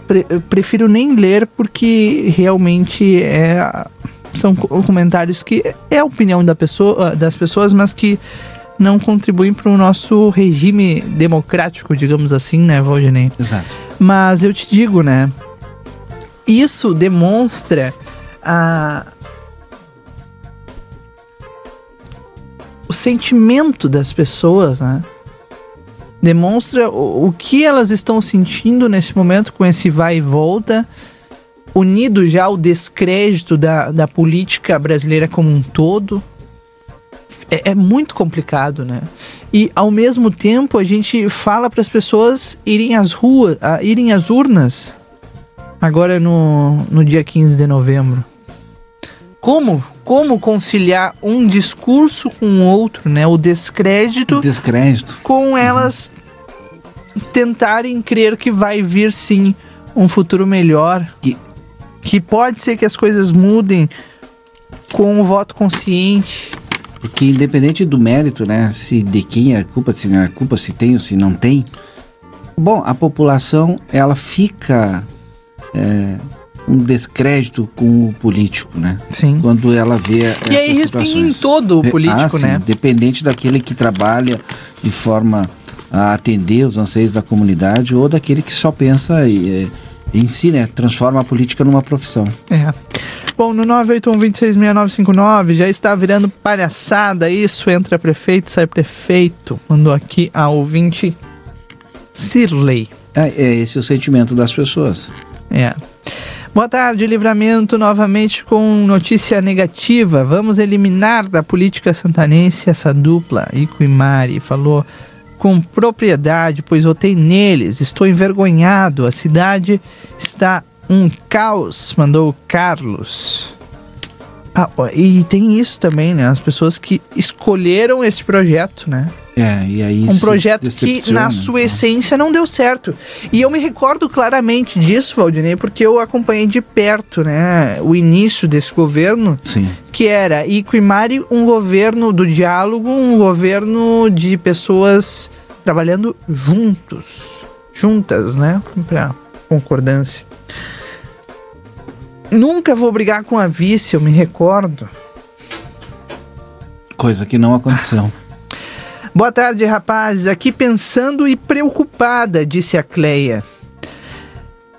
pre- eu prefiro nem ler porque realmente é, são co- comentários que é a opinião da pessoa, das pessoas, mas que não contribuem para o nosso regime democrático, digamos assim, né, Valdinei? Exato. Mas eu te digo, né? Isso demonstra a o sentimento das pessoas, né? Demonstra o, o que elas estão sentindo nesse momento com esse vai e volta, unido já ao descrédito da, da política brasileira como um todo. É, é muito complicado, né? E ao mesmo tempo a gente fala para as pessoas irem às ruas, a, irem às urnas agora no, no dia 15 de novembro. Como? Como conciliar um discurso com o outro, né? O descrédito, Descrédito. com elas tentarem crer que vai vir sim um futuro melhor. Que, pode ser que as coisas mudem com o voto consciente. Porque independente do mérito, né? Se de quem é a culpa, se não é culpa, se tem ou se não tem. Bom, a população, ela fica é, um descrédito com o político, né? Sim. Quando ela vê E essas aí respinga em todo o Re- político, ah, sim, né? Dependente daquele que trabalha de forma a atender os anseios da comunidade ou daquele que só pensa e, é, em si, né? Transforma a política numa profissão. É. Bom, no 981-266959 já está virando palhaçada isso. Entra prefeito, sai prefeito. Mandou aqui a ouvinte Sirley. É, é esse o sentimento das pessoas. É. Boa tarde, Livramento, novamente com notícia negativa. Vamos eliminar da política santanense essa dupla. Ico e Mari falou com propriedade, pois votei neles. Estou envergonhado. A cidade está um caos, mandou o Carlos. Ah, e tem isso também, né? As pessoas que escolheram esse projeto, né? É, e aí um projeto que na sua essência não deu certo. E eu me recordo claramente disso, Valdinei, porque eu acompanhei de perto, né, o início desse governo, Sim. que era Ico e Mari, um governo do diálogo, um governo de pessoas trabalhando juntos, juntas, né, pra concordância. Nunca vou brigar com a vice, eu me recordo. Coisa que não aconteceu. Boa tarde, rapazes. Aqui pensando e preocupada, disse a Cleia.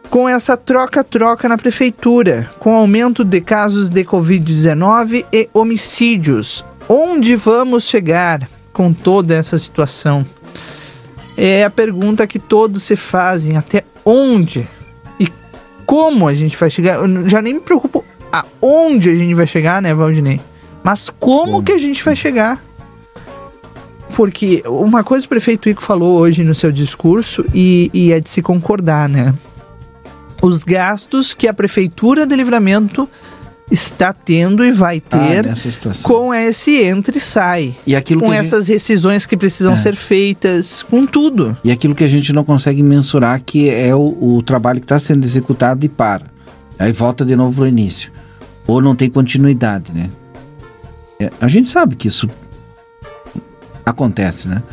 Com essa troca-troca na prefeitura, com aumento de casos de Covid-19 e homicídios, onde vamos chegar com toda essa situação? É a pergunta que todos se fazem: até onde e como a gente vai chegar? Eu já nem me preocupo aonde a gente vai chegar, né, Valdinei? Mas como, que a gente vai chegar? Porque uma coisa o prefeito Ico falou hoje no seu discurso e, e é de se concordar, né? Os gastos que a prefeitura de Livramento está tendo e vai Ah, ter situação. com esse entra e sai. E aquilo com a gente- essas rescisões que precisam É. ser feitas, com tudo. E aquilo que a gente não consegue mensurar, que é o, o trabalho que está sendo executado e para. Aí volta de novo para o início. Ou não tem continuidade, né? É, a gente sabe que isso acontece, né?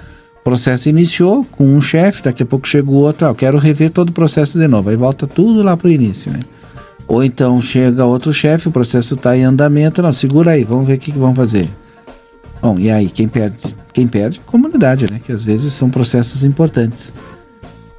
O processo iniciou com um chefe, daqui a pouco chega o outro, ah, eu quero rever todo o processo de novo. Aí volta tudo lá para o início, né? Ou então chega outro chefe, o processo está em andamento, não, segura aí, vamos ver o que, que vão fazer. Bom, e aí, quem perde? Quem perde? Comunidade, né? Que às vezes são processos importantes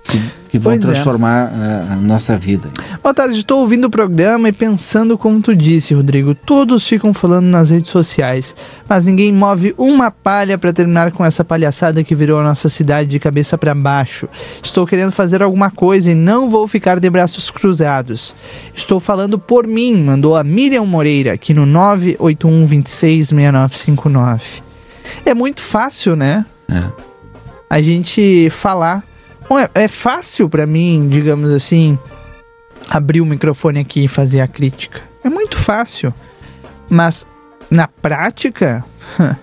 que, que vão Pois é. transformar a, a nossa vida. Boa tarde, estou ouvindo o programa e pensando como tu disse, Rodrigo. Todos ficam falando nas redes sociais, mas ninguém move uma palha para terminar com essa palhaçada que virou a nossa cidade de cabeça para baixo. Estou querendo fazer alguma coisa e não vou ficar de braços cruzados. Estou falando por mim, mandou a Miriam Moreira aqui no 981 26 6959. É muito fácil, né? É. A gente falar. É, é fácil pra mim, digamos assim, abrir o microfone aqui e fazer a crítica. É muito fácil. Mas na prática,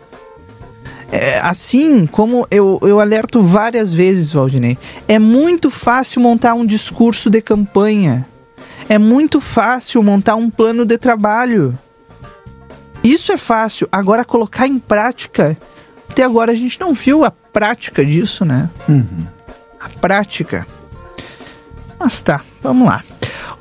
é, assim como eu, eu alerto várias vezes, Valdinei, é muito fácil montar um discurso de campanha. É muito fácil montar um plano de trabalho. Isso é fácil. Agora, colocar em prática. Até agora a gente não viu a prática disso, né? Uhum. A prática. Mas tá, vamos lá.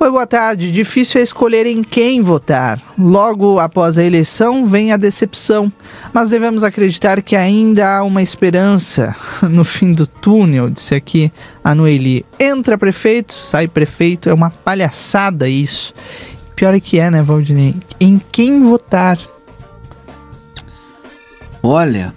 Oi, boa tarde. Difícil é escolher em quem votar. Logo após a eleição vem a decepção, mas devemos acreditar que ainda há uma esperança no fim do túnel, disse aqui a Noeli. Entra prefeito, sai prefeito, é uma palhaçada isso. Pior é que é, né, Valdinei? Em quem votar? Olha.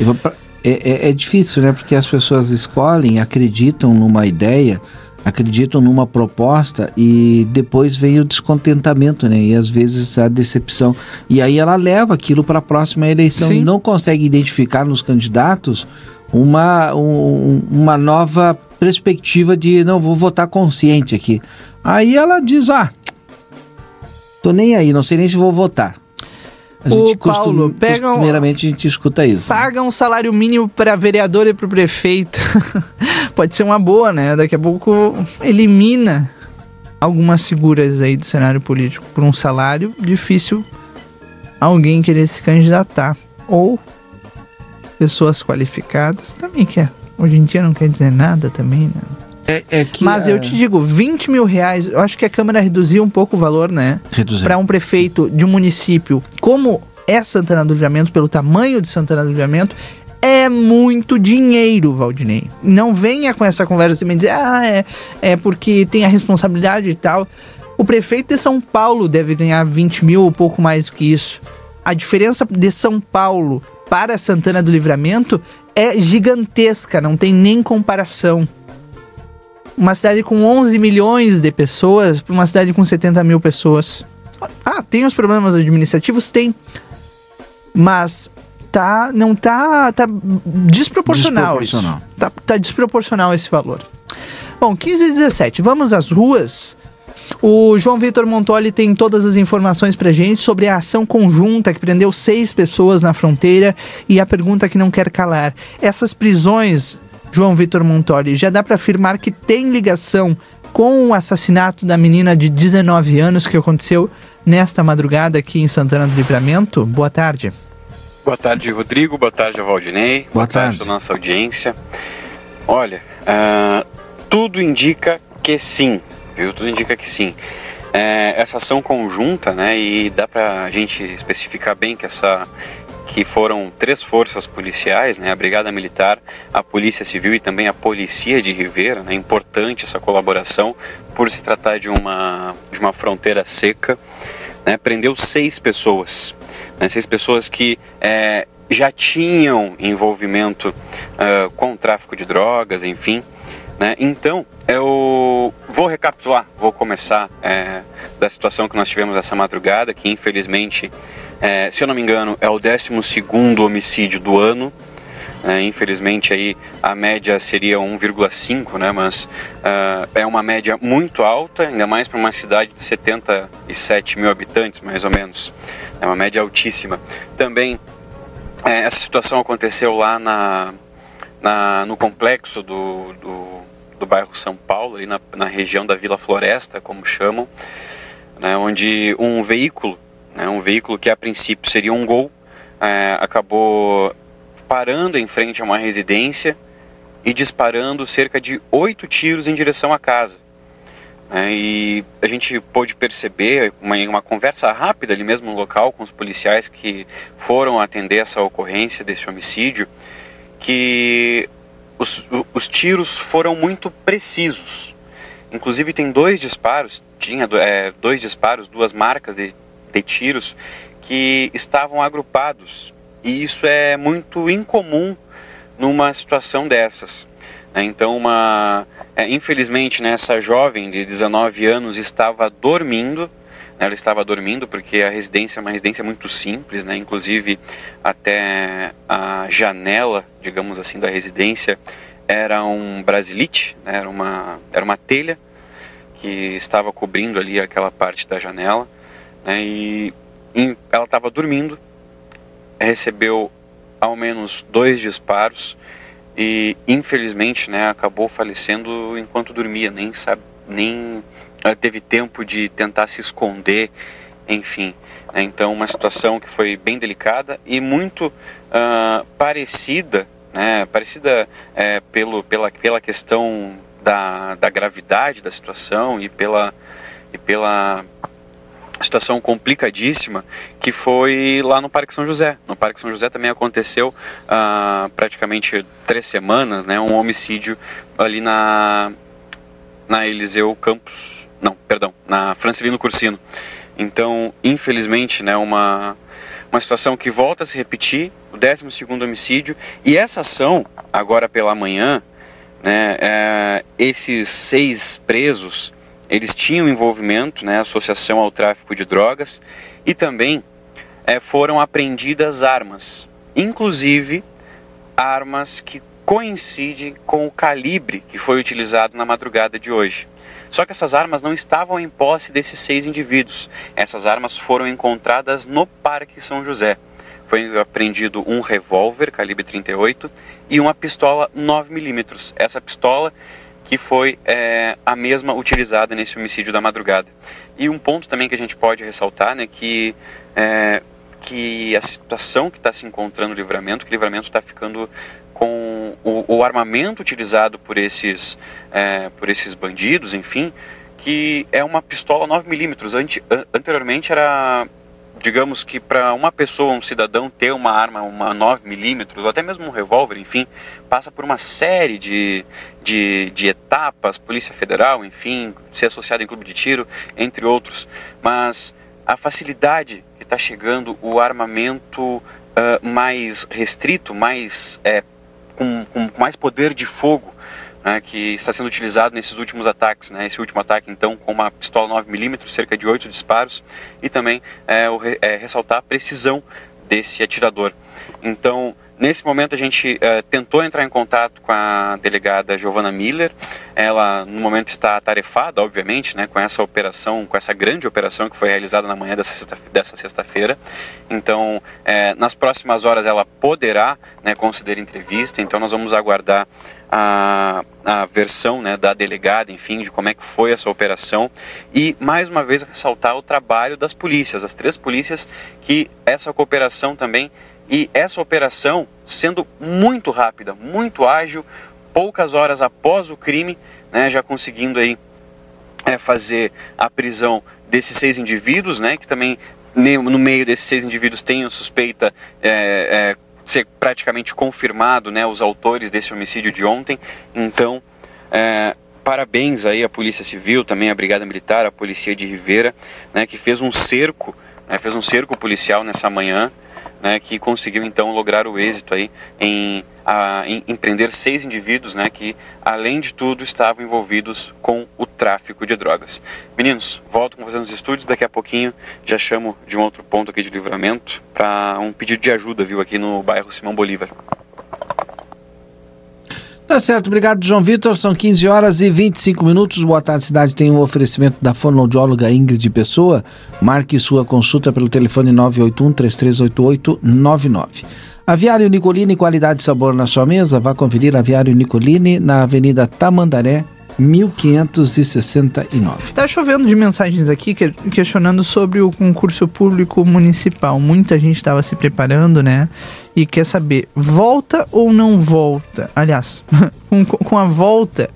eu vou pra- é, é- é difícil, né? Porque as pessoas escolhem, acreditam numa ideia, acreditam numa proposta e depois vem o descontentamento, né? E às vezes a decepção. E aí ela leva aquilo para a próxima eleição Sim. e não consegue identificar nos candidatos uma, um- uma nova perspectiva de não vou votar consciente aqui. Aí ela diz: "Ah, tô nem aí, não sei nem se vou votar". A Ô, gente costum- Paulo, pega costumeiramente a gente escuta isso. Paga um salário mínimo para vereador e para prefeito. Pode ser uma boa, né? Daqui a pouco elimina algumas figuras aí do cenário político por um salário difícil alguém querer se candidatar ou pessoas qualificadas também quer. Hoje em dia não quer dizer nada também, né? É, é que Mas eu te digo, 20 mil reais, eu acho que a Câmara reduziu um pouco o valor, né? Reduziu. Para um prefeito de um município como é Santana do Livramento, pelo tamanho de Santana do Livramento, é muito dinheiro, Valdinei. Não venha com essa conversa e me dizer, ah, é, é porque tem a responsabilidade e tal. O prefeito de São Paulo deve ganhar 20 mil ou pouco mais do que isso. A diferença de São Paulo para Santana do Livramento é gigantesca, não tem nem comparação uma cidade com 11 milhões de pessoas para uma cidade com 70 mil pessoas. Ah, tem os problemas administrativos? Tem. Mas tá, não tá, tá desproporcional, Desproporcional. isso. Tá, tá desproporcional esse valor. Bom, 15 e 17, vamos às ruas. O João Vitor Montoli tem todas as informações pra gente sobre a ação conjunta que prendeu seis pessoas na fronteira e a pergunta que não quer calar. Essas prisões, João Vitor Montoli, já dá pra afirmar que tem ligação com o assassinato da menina de 19 anos que aconteceu nesta madrugada aqui em Santana do Livramento? Boa tarde. Boa tarde, Rodrigo. Boa tarde, Valdinei. Boa tarde. à nossa audiência. Olha, ah, tudo indica que sim, viu? Tudo indica que sim. É, essa ação conjunta, né? E dá pra gente especificar bem que essa que foram três forças policiais, né? A Brigada Militar, a Polícia Civil e também a Policia de Ribeira, né? Importante essa colaboração por se tratar de uma de uma fronteira seca, né? Prendeu seis pessoas, né? Seis pessoas que é, já tinham envolvimento ah, com o tráfico de drogas, enfim. Né? Então, eu vou recapitular, vou começar é, da situação que nós tivemos essa madrugada, que infelizmente, é, se eu não me engano, é o 12 homicídio do ano. né? infelizmente aí a média seria 1,5, né? mas ah, é uma média muito alta, ainda mais para uma cidade de 77 mil habitantes, mais ou menos. É uma média altíssima. Também é, essa situação aconteceu lá na, na- no complexo do, do, do bairro São Paulo, ali na, na região da Vila Floresta, como chamam, né, onde um veículo, né, um veículo que a princípio seria um gol, é, acabou parando em frente a uma residência e disparando cerca de oito tiros em direção à casa. né, e a gente pôde perceber uma, uma conversa rápida ali mesmo no local com os policiais que foram atender essa ocorrência desse homicídio, que os, os tiros foram muito precisos. Inclusive tem dois disparos, tinha é, dois disparos, duas marcas de, de tiros que estavam agrupados. E isso é muito incomum numa situação dessas. né? Então, uma, é, infelizmente, né, essa jovem de 19 anos estava dormindo. né, Ela estava dormindo porque a residência é uma residência muito simples, né? Inclusive até a janela, digamos assim, da residência era um brasilite, né, era, uma, era uma telha que estava cobrindo ali aquela parte da janela, né, e ela estava dormindo, recebeu ao menos dois disparos e infelizmente né, acabou falecendo enquanto dormia, nem sabe, nem ela teve tempo de tentar se esconder, enfim. Né, então uma situação que foi bem delicada e muito uh, parecida né, parecida é, pelo, pela, pela questão da, da gravidade da situação e pela, e pela situação complicadíssima que foi lá no Parque São José. No Parque São José também aconteceu ah, praticamente três semanas, né, um homicídio ali na na Eliseu Campos, não, perdão, na Francelino Cursino. Então, infelizmente, né, uma uma situação que volta a se repetir, o 12 homicídio, e essa ação, agora pela manhã, né, é, esses seis presos, eles tinham envolvimento, né, associação ao tráfico de drogas, e também é, foram apreendidas armas, inclusive armas que coincidem com o calibre que foi utilizado na madrugada de hoje. Só que essas armas não estavam em posse desses seis indivíduos. Essas armas foram encontradas no Parque São José. Foi apreendido um revólver calibre 38 e uma pistola 9mm. Essa pistola que foi é, a mesma utilizada nesse homicídio da madrugada. E um ponto também que a gente pode ressaltar, né, que é, que a situação que está se encontrando no livramento, que o livramento está ficando com o, o, armamento utilizado por esses, é, por esses bandidos, enfim, que é uma pistola 9mm. Ante, anteriormente era, digamos que para uma pessoa, um cidadão, ter uma arma, uma 9mm, ou até mesmo um revólver, enfim, passa por uma série de, de, de etapas, Polícia Federal, enfim, ser associado em clube de tiro, entre outros. Mas a facilidade que está chegando, o armamento uh, mais restrito, mais é, com, com mais poder de fogo né, que está sendo utilizado nesses últimos ataques. Né, esse último ataque, então, com uma pistola 9mm, cerca de 8 disparos, e também é, o, é, ressaltar a precisão desse atirador. Então, Nesse momento a gente uh, tentou entrar em contato com a delegada Giovana Miller. Ela no momento está atarefada, obviamente, né, com essa operação, com essa grande operação que foi realizada na manhã dessa sexta-feira. Então, é, nas próximas horas ela poderá né, conceder entrevista. Então nós vamos aguardar a, a versão né, da delegada, enfim, de como é que foi essa operação e mais uma vez ressaltar o trabalho das polícias, as três polícias que essa cooperação também e essa operação, sendo muito rápida, muito ágil, poucas horas após o crime, né, já conseguindo aí é, fazer a prisão desses seis indivíduos, né, que também no meio desses seis indivíduos tem a suspeita é, é, ser praticamente confirmado, né, os autores desse homicídio de ontem. Então, é, parabéns aí à Polícia Civil, também à Brigada Militar, à Polícia de Rivera, né, que fez um cerco, né, fez um cerco policial nessa manhã né, que conseguiu então lograr o êxito aí em, a, em, prender seis indivíduos né, que, além de tudo, estavam envolvidos com o tráfico de drogas. Meninos, volto com vocês nos estúdios, daqui a pouquinho já chamo de um outro ponto aqui de livramento para um pedido de ajuda, viu, aqui no bairro Simão Bolívar. Tá certo, obrigado João Vitor. São 15 horas e 25 minutos. Boa tarde, cidade. Tem um oferecimento da fonoaudióloga Ingrid Pessoa. Marque sua consulta pelo telefone 981 3388 99. Aviário Nicolini, qualidade e sabor na sua mesa. Vá conferir Aviário Nicolini na Avenida Tamandaré, 1569. Tá chovendo de mensagens aqui que, questionando sobre o concurso público municipal. Muita gente estava se preparando, né? E quer saber, volta ou não volta? Aliás, com, com a volta,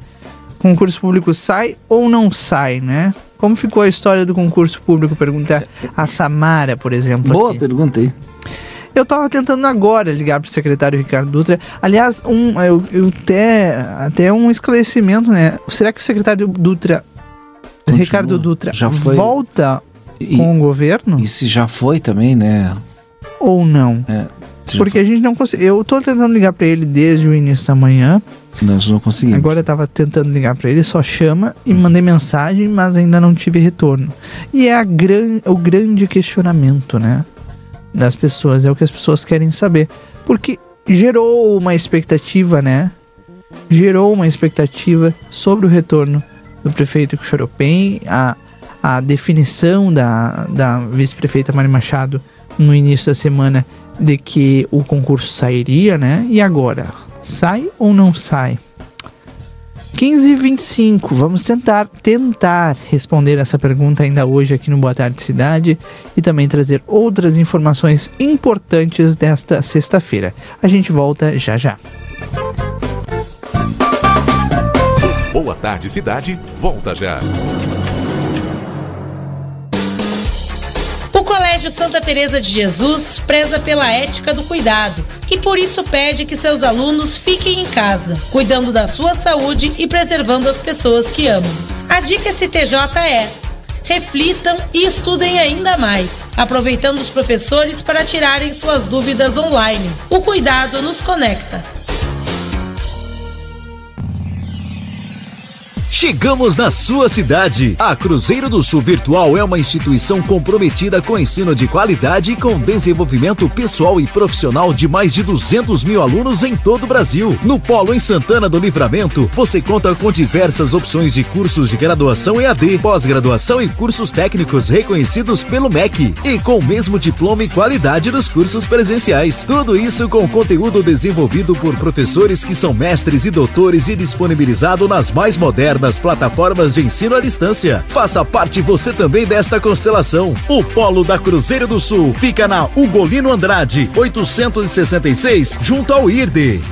concurso público sai ou não sai, né? Como ficou a história do concurso público? Pergunta a Samara, por exemplo. Boa aqui. pergunta aí. Eu tava tentando agora ligar pro secretário Ricardo Dutra. Aliás, um, eu, eu até, até um esclarecimento, né? Será que o secretário Dutra, Continua. Ricardo Dutra, já foi... volta e, com o governo? E se já foi também, né? Ou não? É, Porque a gente não consegue. Eu tô tentando ligar para ele desde o início da manhã. Nós não conseguimos. Agora eu tava tentando ligar para ele, só chama e mandei mensagem, mas ainda não tive retorno. E é a gran, o grande questionamento, né? das pessoas, é o que as pessoas querem saber. Porque gerou uma expectativa, né? gerou uma expectativa sobre o retorno do prefeito Xaropem, a, a definição da, da vice-prefeita Mari Machado no início da semana de que o concurso sairia, né? E agora, sai ou não sai? 15 e 25, vamos tentar tentar responder essa pergunta ainda hoje aqui no Boa Tarde Cidade e também trazer outras informações importantes desta sexta-feira. A gente volta já já. Boa Tarde Cidade, volta já. Colégio Santa Teresa de Jesus preza pela ética do cuidado e por isso pede que seus alunos fiquem em casa, cuidando da sua saúde e preservando as pessoas que amam. A dica STJ é: reflitam e estudem ainda mais, aproveitando os professores para tirarem suas dúvidas online. O cuidado nos conecta. Chegamos na sua cidade. A Cruzeiro do Sul Virtual é uma instituição comprometida com ensino de qualidade e com desenvolvimento pessoal e profissional de mais de 200 mil alunos em todo o Brasil. No Polo em Santana do Livramento, você conta com diversas opções de cursos de graduação EAD, pós-graduação e cursos técnicos reconhecidos pelo MEC e com o mesmo diploma e qualidade dos cursos presenciais. Tudo isso com conteúdo desenvolvido por professores que são mestres e doutores e disponibilizado nas mais modernas plataformas de ensino à distância. Faça parte você também desta constelação. O Polo da Cruzeiro do Sul fica na Ugolino Andrade, 866, junto ao IRDE.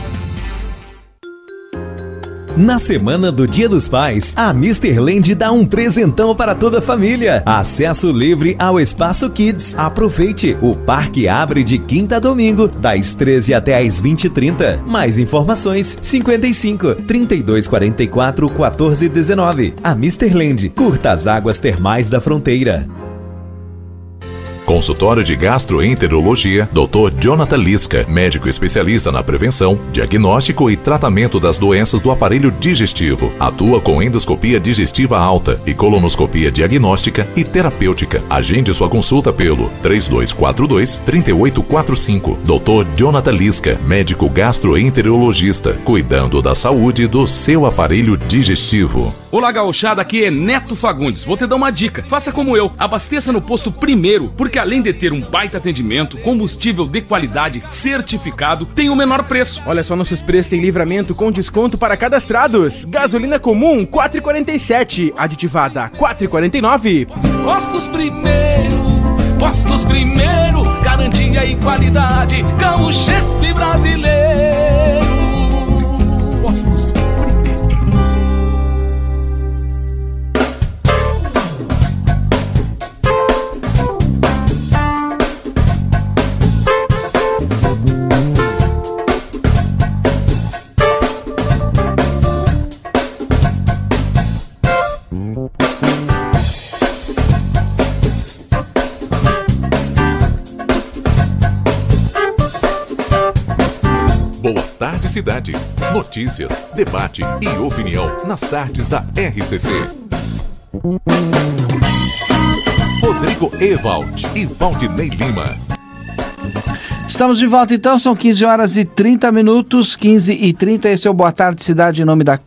Na semana do Dia dos Pais, a Mr. Land dá um presentão para toda a família. Acesso livre ao Espaço Kids. Aproveite! O parque abre de quinta a domingo, das 13 até às 20h30. Mais informações: 55 3244 1419. A Mr. Land. Curta as águas termais da fronteira. Consultório de Gastroenterologia, Dr. Jonathan Lisca, médico especialista na prevenção, diagnóstico e tratamento das doenças do aparelho digestivo. Atua com endoscopia digestiva alta e colonoscopia diagnóstica e terapêutica. Agende sua consulta pelo 3242 3845. Dr. Jonathan Lisca, médico gastroenterologista, cuidando da saúde do seu aparelho digestivo. Olá, gauchada, aqui é Neto Fagundes. Vou te dar uma dica. Faça como eu. Abasteça no posto primeiro, porque além de ter um baita atendimento, combustível de qualidade certificado, tem o menor preço. Olha só nossos preços em livramento com desconto para cadastrados. Gasolina comum 4,47, aditivada 4,49. Postos primeiro, postos primeiro, garantia e qualidade, Gaúchesp brasileiro. Boa Tarde Cidade. Notícias, debate e opinião nas tardes da RCC. Rodrigo Ewald e Valdinei Lima. Estamos de volta então, são 15 horas e 30 minutos, 15 e 30. Esse é o Boa Tarde Cidade em nome da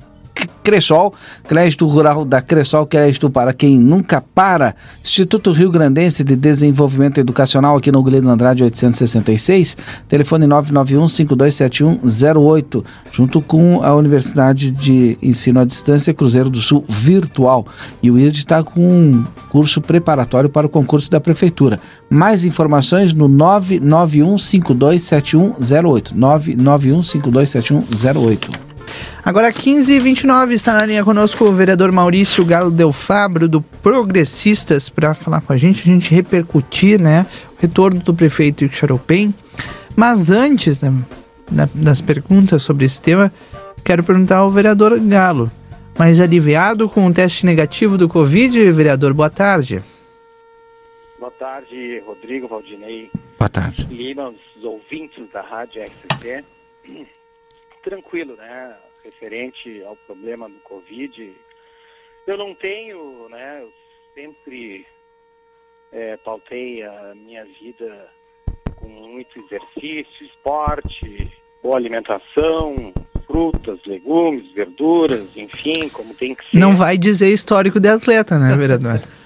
Cressol, crédito rural da Cressol, crédito para quem nunca para. Instituto Rio Grandense de Desenvolvimento Educacional aqui no Guilherme Andrade 866, telefone 991-527108, junto com a Universidade de Ensino à Distância Cruzeiro do Sul Virtual. E o IRD está com um curso preparatório para o concurso da Prefeitura. Mais informações no 991-527108. 991-527108. Agora 15 e 29 está na linha conosco o vereador Maurício Galo Del Fabro do Progressistas para falar com a gente, a gente repercutir, né, o retorno do prefeito Xaropem. Mas antes né, da- das perguntas sobre esse tema, quero perguntar ao vereador Galo. Mas aliviado com o teste negativo do Covid, vereador, boa tarde. Boa tarde, Rodrigo, Valdinei. Boa tarde. Lima, os ouvintes da Rádio RCC. Tranquilo, né? Referente ao problema do Covid. Eu não tenho, né? Eu sempre eh, pautei a minha vida com muito exercício, esporte, boa alimentação. frutas, legumes, verduras, enfim, como tem que ser. Não vai dizer histórico de atleta, né, vereador?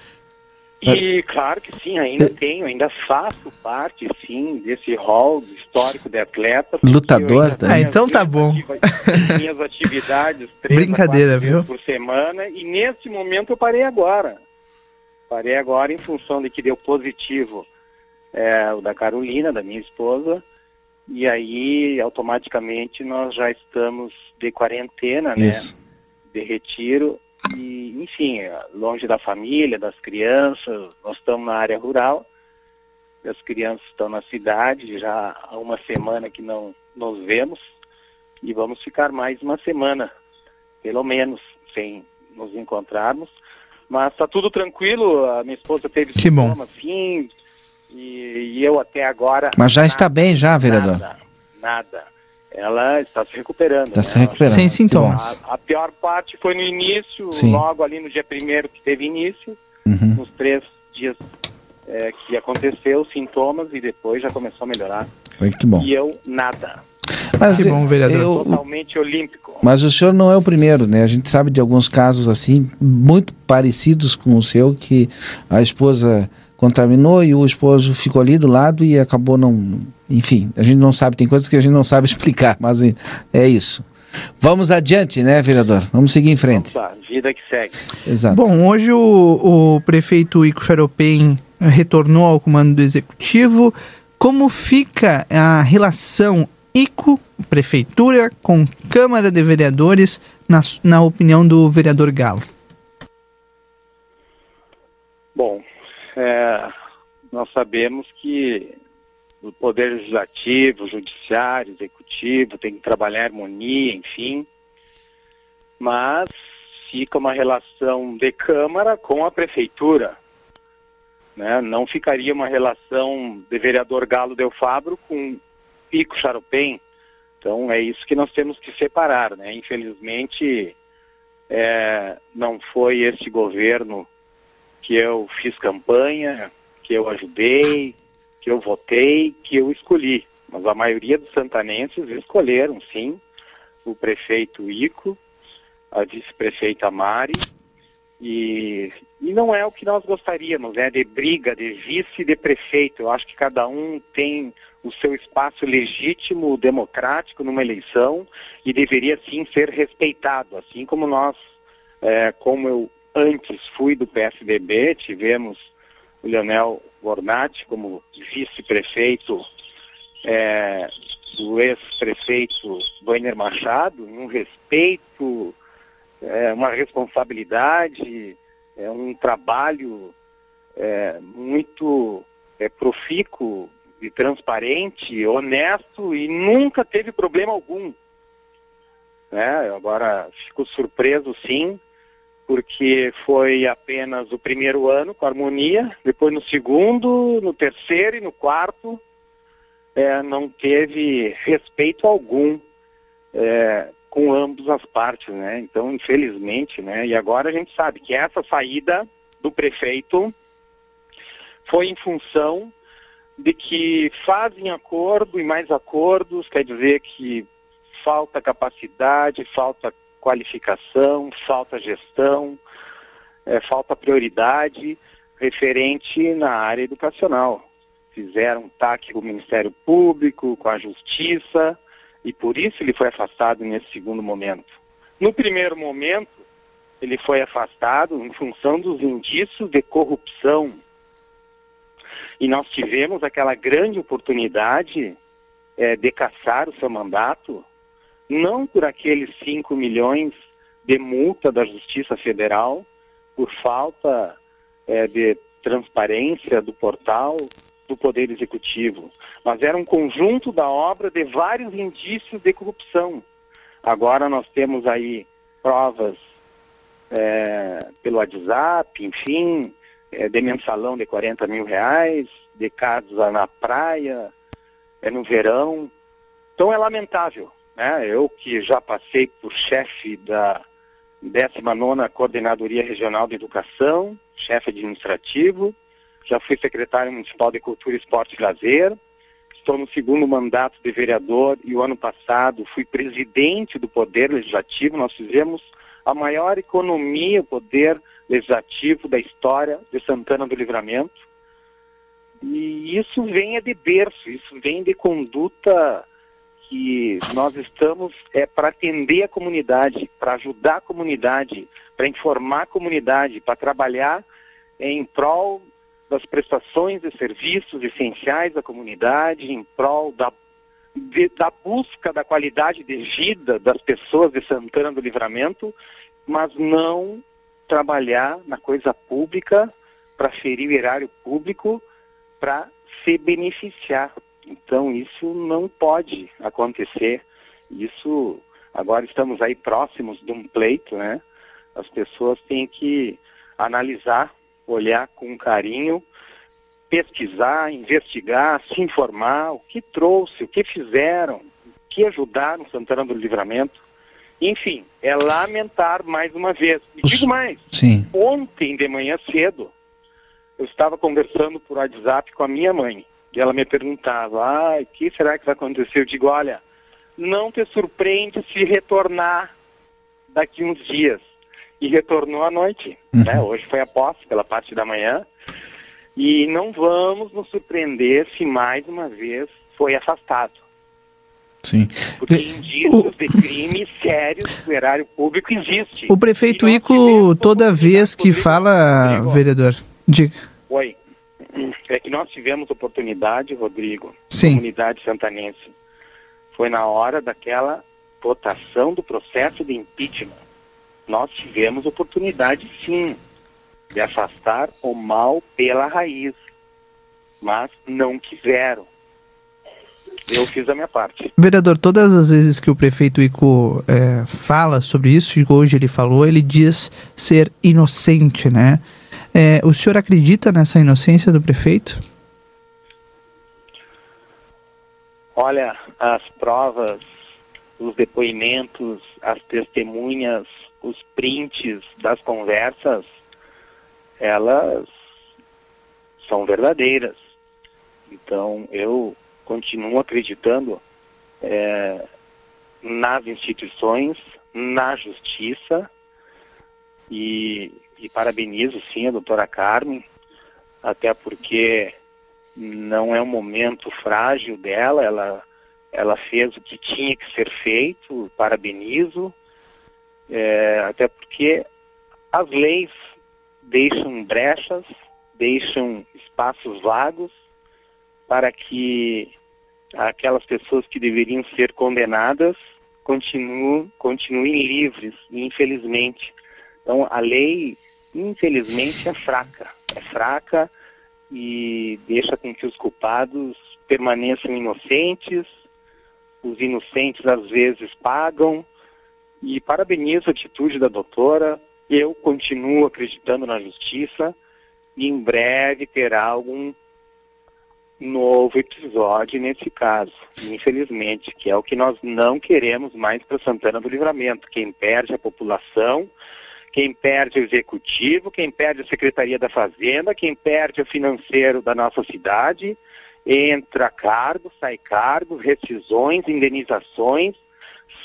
E claro que sim, ainda tenho, ainda faço parte, sim, desse rol histórico de atleta. porque Lutador também. Ah, então tá bom. minhas atividades três a Brincadeira, viu? por semana e nesse momento eu parei agora. Parei agora em função de que deu positivo é, o da Carolina, da minha esposa, e aí automaticamente nós já estamos de quarentena, né? Isso. de retiro e, enfim, longe da família, das crianças. Nós estamos na área rural, as crianças estão na cidade, já há uma semana que não nos vemos e vamos ficar mais uma semana, pelo menos, sem nos encontrarmos. Mas está tudo tranquilo, a minha esposa teve Que bom. sintomas, sim, e, e eu até agora Mas já está bem já, vereador? nada, nada. Ela está se recuperando. Está né? se recuperando. Sem sintomas. A, a pior parte foi no início, Sim. logo ali no dia primeiro que teve início, Uhum. nos três dias é, que aconteceu, os sintomas, e depois já começou a melhorar. Que bom. E eu, nada. Mas Que bom, vereador. eu- Totalmente olímpico. Mas o senhor não é o primeiro, né? A gente sabe de alguns casos assim, muito parecidos com o seu, que a esposa contaminou e o esposo ficou ali do lado e acabou não. Enfim, a gente não sabe, tem coisas que a gente não sabe explicar, mas é- é isso. Vamos adiante, né, vereador? Vamos seguir em frente. Tá, vida que segue. Exato. Bom, hoje o, o prefeito Ico Xaropem retornou ao comando do executivo. Como fica a relação ICO, prefeitura, com Câmara de Vereadores, na, na opinião do vereador Galo? Bom, é, nós sabemos que o Poder Legislativo, Judiciário, Executivo tem que trabalhar harmonia, enfim, mas fica uma relação de Câmara com a Prefeitura. Né? Não ficaria uma relação de vereador Galo Del Fabro com Pico Charopem. Então é isso que nós temos que separar. Né? Infelizmente, é, não foi este governo que eu fiz campanha, que eu ajudei, que eu votei, que eu escolhi. Mas a maioria dos santanenses escolheram, sim, o prefeito Ico, a vice-prefeita Mari, e, e não é o que nós gostaríamos, né, de briga, de vice e de prefeito. Eu acho que cada um tem o seu espaço legítimo, democrático numa eleição e deveria sim ser respeitado, assim como nós, é, como eu antes fui do PSDB, tivemos o Leonel Gornati como vice-prefeito é, do ex-prefeito Boiner Machado, um respeito, é, uma responsabilidade, é, um trabalho é, muito é, profícuo e transparente, honesto e nunca teve problema algum. Né? Agora fico surpreso sim, porque foi apenas o primeiro ano com harmonia, depois no segundo, no terceiro e no quarto é, não teve respeito algum é, com ambas as partes, né? Então, infelizmente, né? E agora a gente sabe que essa saída do prefeito foi em função de que fazem acordo e mais acordos, quer dizer que falta capacidade, falta qualificação, falta gestão, é, falta prioridade referente na área educacional. Fizeram um TAC com o Ministério Público, com a Justiça, e por isso ele foi afastado nesse segundo momento. No primeiro momento, ele foi afastado em função dos indícios de corrupção. E nós tivemos aquela grande oportunidade é, de caçar o seu mandato, não por aqueles 5 milhões de multa da Justiça Federal, por falta é, de transparência do portal do Poder Executivo, mas era um conjunto da obra de vários indícios de corrupção. Agora nós temos aí provas é, pelo WhatsApp, enfim, é, de mensalão de 40 mil reais, de casos na praia, é, no verão. Então é lamentável. Né? Eu que já passei por chefe da 19ª Coordenadoria Regional de Educação, chefe administrativo, já fui secretário municipal de Cultura, Esporte e Lazer, estou no segundo mandato de vereador e o ano passado fui presidente do Poder Legislativo. Nós fizemos a maior economia, poder legislativo da história de Santana do Livramento. E isso vem de berço, isso vem de conduta que nós estamos é para atender a comunidade, para ajudar a comunidade, para informar a comunidade, para trabalhar em prol das prestações de serviços essenciais da comunidade, em prol da, de, da busca da qualidade de vida das pessoas de Santana do Livramento, mas não trabalhar na coisa pública para ferir o erário público para se beneficiar. Então isso não pode acontecer. Isso agora estamos aí próximos de um pleito, né? As pessoas têm que analisar, olhar com carinho, pesquisar, investigar, se informar, o que trouxe, o que fizeram, o que ajudaram Santana do Livramento. Enfim, é lamentar mais uma vez. E digo mais, Sim. ontem de manhã cedo, eu estava conversando por WhatsApp com a minha mãe. E ela me perguntava, ah, o que será que vai acontecer? Eu digo, olha, não te surpreende se retornar daqui uns dias. E retornou à noite. Né? Hoje foi a posse pela parte da manhã. E não vamos nos surpreender se mais uma vez foi afastado. Sim. Porque indícios de crimes sérios do erário público existe. O prefeito Ico, toda vez que fala, vereador, diga. Oi. É que nós tivemos oportunidade, Rodrigo, Sim. comunidade santanense. Foi na hora daquela votação do processo de impeachment. Nós tivemos oportunidade, sim, de afastar o mal pela raiz. Mas não quiseram. Eu fiz a minha parte. Vereador, todas as vezes que o prefeito Ico é, fala sobre isso, e hoje ele falou, ele diz ser inocente, né? É, o senhor acredita nessa inocência do prefeito? Olha, as provas, os depoimentos, as testemunhas, os prints das conversas, elas são verdadeiras. Então, eu continuo acreditando é, nas instituições, na justiça e, e parabenizo sim a doutora Carmen, até porque não é um momento frágil dela, ela, ela fez o que tinha que ser feito, parabenizo, é, até porque as leis deixam brechas, deixam espaços vagos para que aquelas pessoas que deveriam ser condenadas continuem, continuem livres, infelizmente. Então, a lei, infelizmente, é fraca. É fraca e deixa com que os culpados permaneçam inocentes, os inocentes às vezes pagam. E parabenizo a atitude da doutora. Eu continuo acreditando na justiça e em breve terá algum novo episódio nesse caso, infelizmente, que é o que nós não queremos mais para Santana do Livramento. Quem perde a população, quem perde o executivo, quem perde a Secretaria da Fazenda, quem perde o financeiro da nossa cidade, entra cargo, sai cargo, rescisões, indenizações,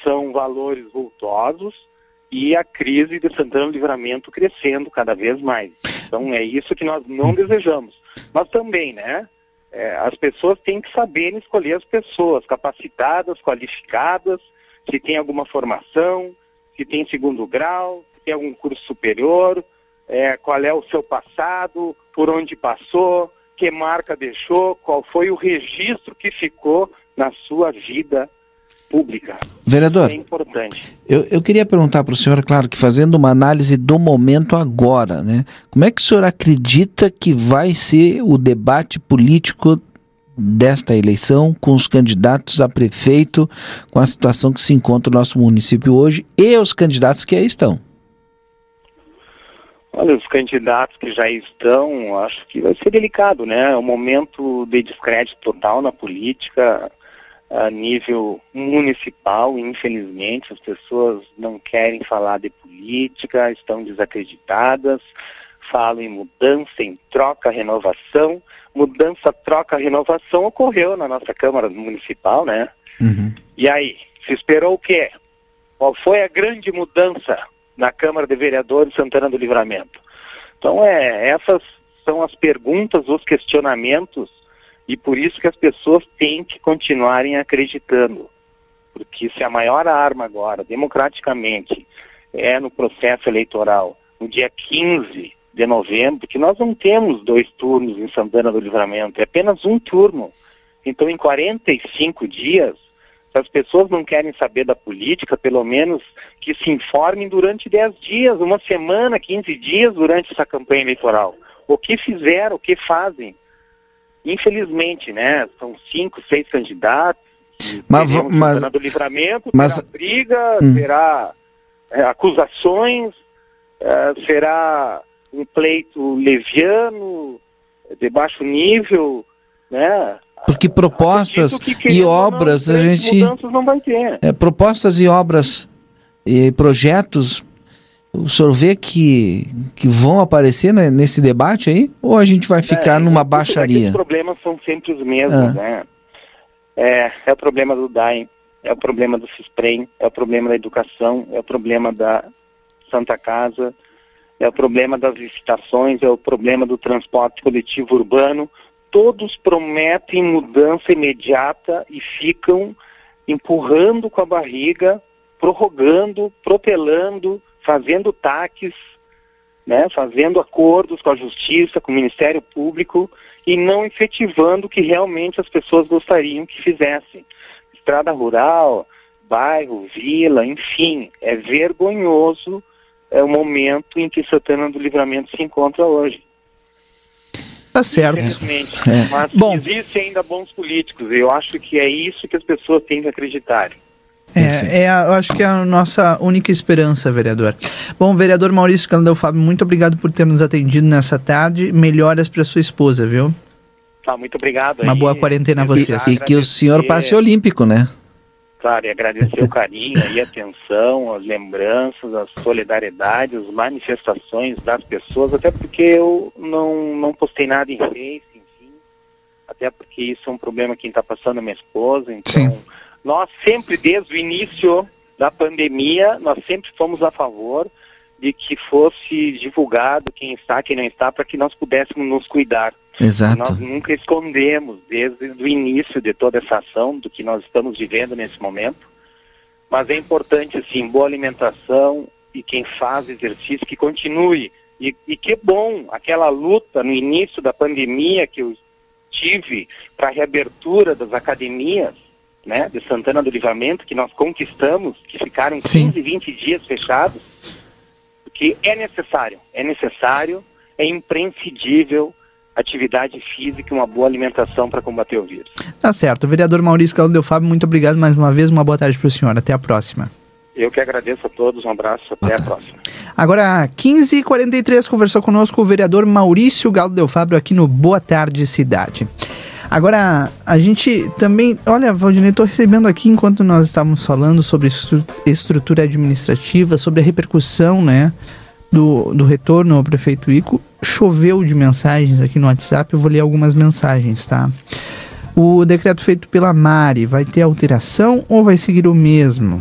são valores vultosos e a crise de Santana do Livramento crescendo cada vez mais. Então é isso que nós não desejamos. Mas também, né? É, as pessoas têm que saber escolher as pessoas capacitadas, qualificadas, se tem alguma formação, se tem segundo grau, tem algum curso superior, é, qual é o seu passado, por onde passou, que marca deixou, qual foi o registro que ficou na sua vida pública. Vereador, é importante. Eu, eu queria perguntar para o senhor, claro, que fazendo uma análise do momento agora, né? Como é que o senhor acredita que vai ser o debate político desta eleição com os candidatos a prefeito, com a situação que se encontra o nosso município hoje e os candidatos que aí estão? Olha, os candidatos que já estão, acho que vai ser delicado, né? É um momento de descrédito total na política, a nível municipal, infelizmente, as pessoas não querem falar de política, estão desacreditadas. falo em mudança, em troca, renovação. Mudança, troca, renovação ocorreu na nossa Câmara Municipal, né? E aí, se esperou o quê? Qual foi a grande mudança na Câmara de Vereadores Santana do Livramento? Então, é, essas são as perguntas, os questionamentos, e por isso que as pessoas têm que continuarem acreditando. Porque se a maior arma agora, democraticamente, é no processo eleitoral, no dia 15 de novembro, que nós não temos dois turnos em Santana do Livramento, é apenas um turno. Então, em 45 dias, se as pessoas não querem saber da política, pelo menos que se informem durante 10 dias, uma semana, 15 dias durante essa campanha eleitoral. O que fizeram, o que fazem. Infelizmente, né? São cinco, seis candidatos. Mas, mas, do Livramento, mas- terá briga, Hum. terá é, acusações, é, será um pleito leviano, de baixo nível, né? Porque propostas que, e ou não, obras a gente não vai ter. é, propostas e obras e projetos o senhor vê que, que vão aparecer né, nesse debate aí ou a gente vai ficar numa É que baixaria Os problemas são sempre os mesmos, Ah. né? É, é o problema do DAIM, é o problema do CISPREM, é o problema da educação, é o problema da Santa Casa, é o problema das licitações, é o problema do transporte coletivo urbano. Todos prometem mudança imediata e ficam empurrando com a barriga, prorrogando, protelando, fazendo taques, né, fazendo acordos com a justiça, com o Ministério Público e não efetivando o que realmente as pessoas gostariam que fizessem. Estrada rural, bairro, vila, enfim, é vergonhoso é o momento em que Santana do Livramento se encontra hoje. Tá certo. É. Mas Bom. existem ainda bons políticos. Eu acho que é isso que as pessoas têm que acreditar. É, é a- eu acho que é a nossa única esperança, vereador. Bom, vereador Maurício Candel Fábio, muito obrigado por ter nos atendido nessa tarde. Melhoras para sua esposa, viu? Tá, muito obrigado. Uma aí. boa quarentena a vocês. e que o senhor passe olímpico né Claro, e agradecer o carinho e a atenção, as lembranças, a solidariedade, as manifestações das pessoas, até porque eu não, não postei nada em Face, enfim, até porque isso é um problema quem está passando é minha esposa, então nós sempre, desde o início da pandemia, nós sempre fomos a favor de que fosse divulgado quem está, quem não está, para que nós pudéssemos nos cuidar. Exato. Nós nunca escondemos desde o início de toda essa ação, do que nós estamos vivendo nesse momento. Mas é importante, assim, boa alimentação e quem faz exercício que continue. E, e que bom aquela luta no início da pandemia que eu tive para a reabertura das academias, né, de Santana do Livramento, que nós conquistamos, que ficaram 15, 20 dias fechados, porque é necessário, é necessário, é imprescindível atividade física e uma boa alimentação para combater o vírus. Tá certo. Vereador Maurício Candel Fábio, muito obrigado mais uma vez. Uma boa tarde para o senhor. Até a próxima. Eu que agradeço a todos, um abraço, até a próxima. Agora, 15h43, conversou conosco o vereador Maurício Galo Del Fábio aqui no Boa Tarde Cidade. Agora, a gente também. Olha, Valdinei, estou recebendo aqui, enquanto nós estávamos falando sobre estru- estrutura administrativa, sobre a repercussão, né? Do, do retorno ao prefeito Ico, choveu de mensagens aqui no WhatsApp. Eu vou ler algumas mensagens, tá? O decreto feito pela Mari vai ter alteração ou vai seguir o mesmo?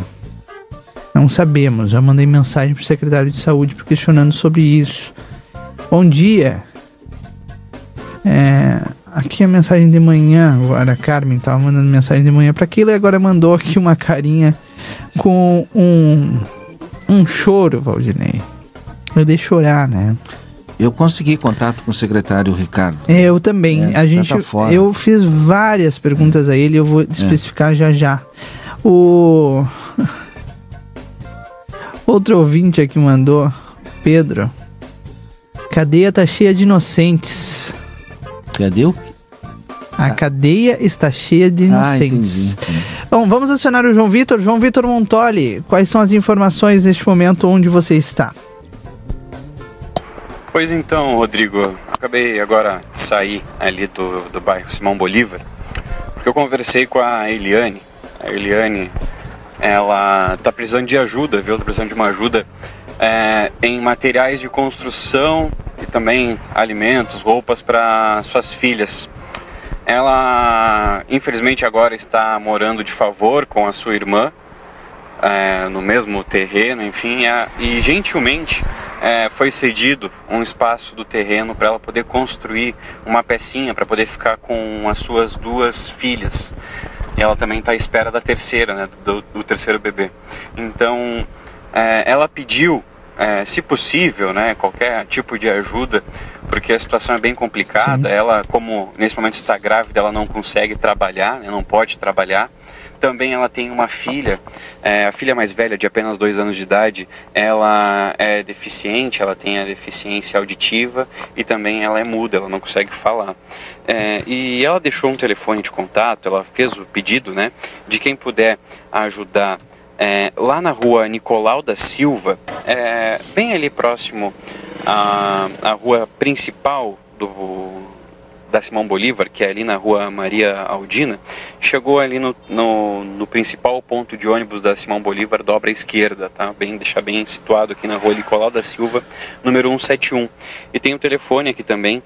Não sabemos. Já mandei mensagem para o secretário de saúde questionando sobre isso. Bom dia. É, aqui a mensagem de manhã. Agora a Carmen estava mandando mensagem de manhã para Keila e agora mandou aqui uma carinha com um, um choro, Valdinei. Eu dei chorar, né? Eu consegui contato com o secretário Ricardo. É, eu também. É, a gente, tá fora. eu fiz várias perguntas a ele, eu vou especificar já já. O outro ouvinte aqui mandou, Pedro. Cadeia tá cheia de inocentes. Cadê o? A cadeia está cheia de Ah, inocentes. Bom, vamos acionar o João Vitor. João Vitor Montoli, quais são as informações neste momento onde você está? Pois então, Rodrigo, acabei agora de sair ali do, do bairro Simão Bolívar, porque eu conversei com a Eliane. A Eliane, ela tá precisando de ajuda, viu? Tá precisando de uma ajuda é, em materiais de construção e também alimentos, roupas para suas filhas. Ela, infelizmente, agora está morando de favor com a sua irmã, é, no mesmo terreno, enfim, é, e gentilmente é, foi cedido um espaço do terreno para ela poder construir uma pecinha para poder ficar com as suas duas filhas. E ela também está à espera da terceira, né, do, do terceiro bebê. Então, é, ela pediu, é, se possível, né, qualquer tipo de ajuda, porque a situação é bem complicada. Sim. Ela, como nesse momento está grávida, ela não consegue trabalhar, né, não pode trabalhar. Também ela tem uma filha, é, a filha mais velha, de apenas dois anos de idade, ela é deficiente, ela tem a deficiência auditiva e também ela é muda, ela não consegue falar. É, e ela deixou um telefone de contato, ela fez o pedido, né, de quem puder ajudar é, lá na rua Nicolau da Silva, é, bem ali próximo à, à rua principal do, da Simão Bolívar, que é ali na rua Maria Aldina, chegou ali no, no, no principal ponto de ônibus da Simão Bolívar, dobra à esquerda, tá? Bem, deixar bem situado aqui na rua Nicolau da Silva, número 171. E tem o telefone aqui também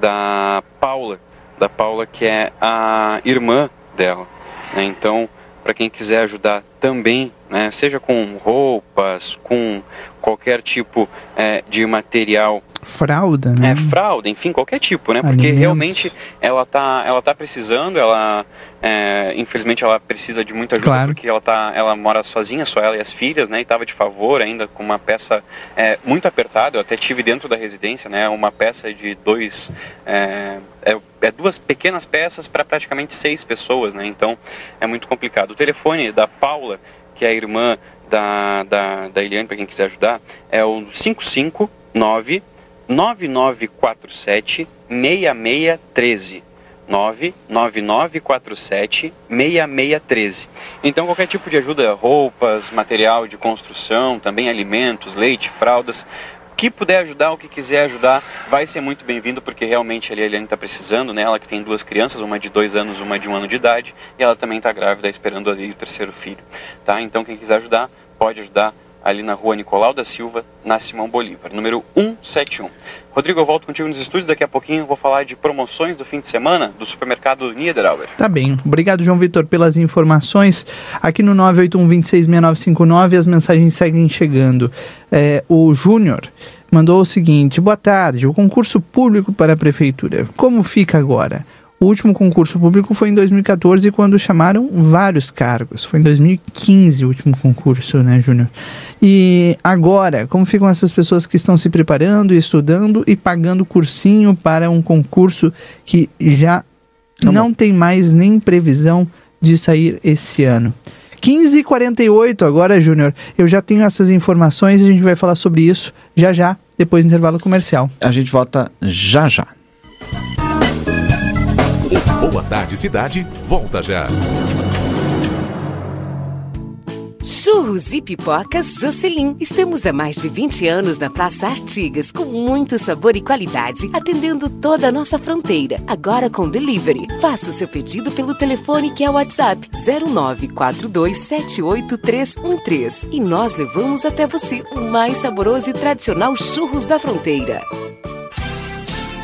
da Paula, da Paula que é a irmã dela. né? Então, para quem quiser ajudar também, né, seja com roupas, com qualquer tipo é, de material Fralda, né? é, fralda, enfim, qualquer tipo, né? Porque Alimentos. realmente ela tá, ela tá precisando, ela, é, infelizmente, ela precisa de muita ajuda Claro. porque ela tá, ela mora sozinha, só ela e as filhas, né? E tava de favor ainda com uma peça é, muito apertada. Eu até tive dentro da residência, né? Uma peça de dois, é, é, é duas pequenas peças para praticamente seis pessoas, né? Então é muito complicado. O telefone da Paula, que é a irmã da, da, da Eliane, para quem quiser ajudar, é o 559 9947 6613. 99947 6613. Então qualquer tipo de ajuda, roupas, material de construção, também alimentos, leite, fraldas, que puder ajudar, o que quiser ajudar, vai ser muito bem-vindo, porque realmente ali a Eliane está precisando, né? Ela que tem duas crianças, uma de dois anos, uma de um ano de idade, e ela também está grávida, esperando ali o terceiro filho, tá? Então quem quiser ajudar, pode ajudar ali na rua Nicolau da Silva, na Simão Bolívar, número 171. Rodrigo, eu volto contigo nos estúdios, daqui a pouquinho vou falar de promoções do fim de semana do supermercado Niederauer. Tá bem. Obrigado, João Vitor, pelas informações. Aqui no 981-266959 as mensagens seguem chegando. É, o Júnior mandou o seguinte: Boa tarde. O concurso público para a prefeitura. Como fica agora? O último concurso público foi em 2014, quando chamaram vários cargos. Foi em 2015 o último concurso, né, Júnior? E agora, como ficam essas pessoas que estão se preparando, estudando e pagando cursinho para um concurso que já não tem mais nem previsão de sair esse ano? 15h48 agora, Júnior. Eu já tenho essas informações e a gente vai falar sobre isso já já, depois do intervalo comercial. A gente volta já já. O Boa Tarde Cidade volta já. Churros e pipocas Jocelyn. Estamos há mais de 20 anos na Praça Artigas, com muito sabor e qualidade, atendendo toda a nossa fronteira. Agora com delivery. Faça o seu pedido pelo telefone que é o WhatsApp 0942781313 e nós levamos até você o mais saboroso e tradicional churros da fronteira.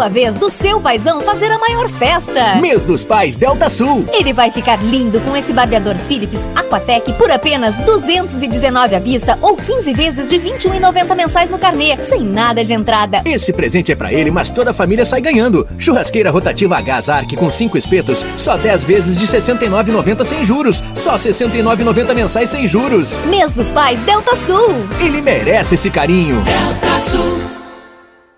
Chegou a vez do seu paizão fazer a maior festa. Mês dos Pais Delta Sul. Ele vai ficar lindo com esse barbeador Philips Aquatec por apenas 219 à vista ou 15 vezes de 21,90 mensais no carnê, sem nada de entrada. Esse presente é pra ele, mas toda a família sai ganhando. Churrasqueira rotativa a gás Arc com 5 espetos, só 10 vezes de R$ 69,90 sem juros. Só R$ 69,90 mensais sem juros. Mês dos Pais Delta Sul. Ele merece esse carinho. Delta Sul.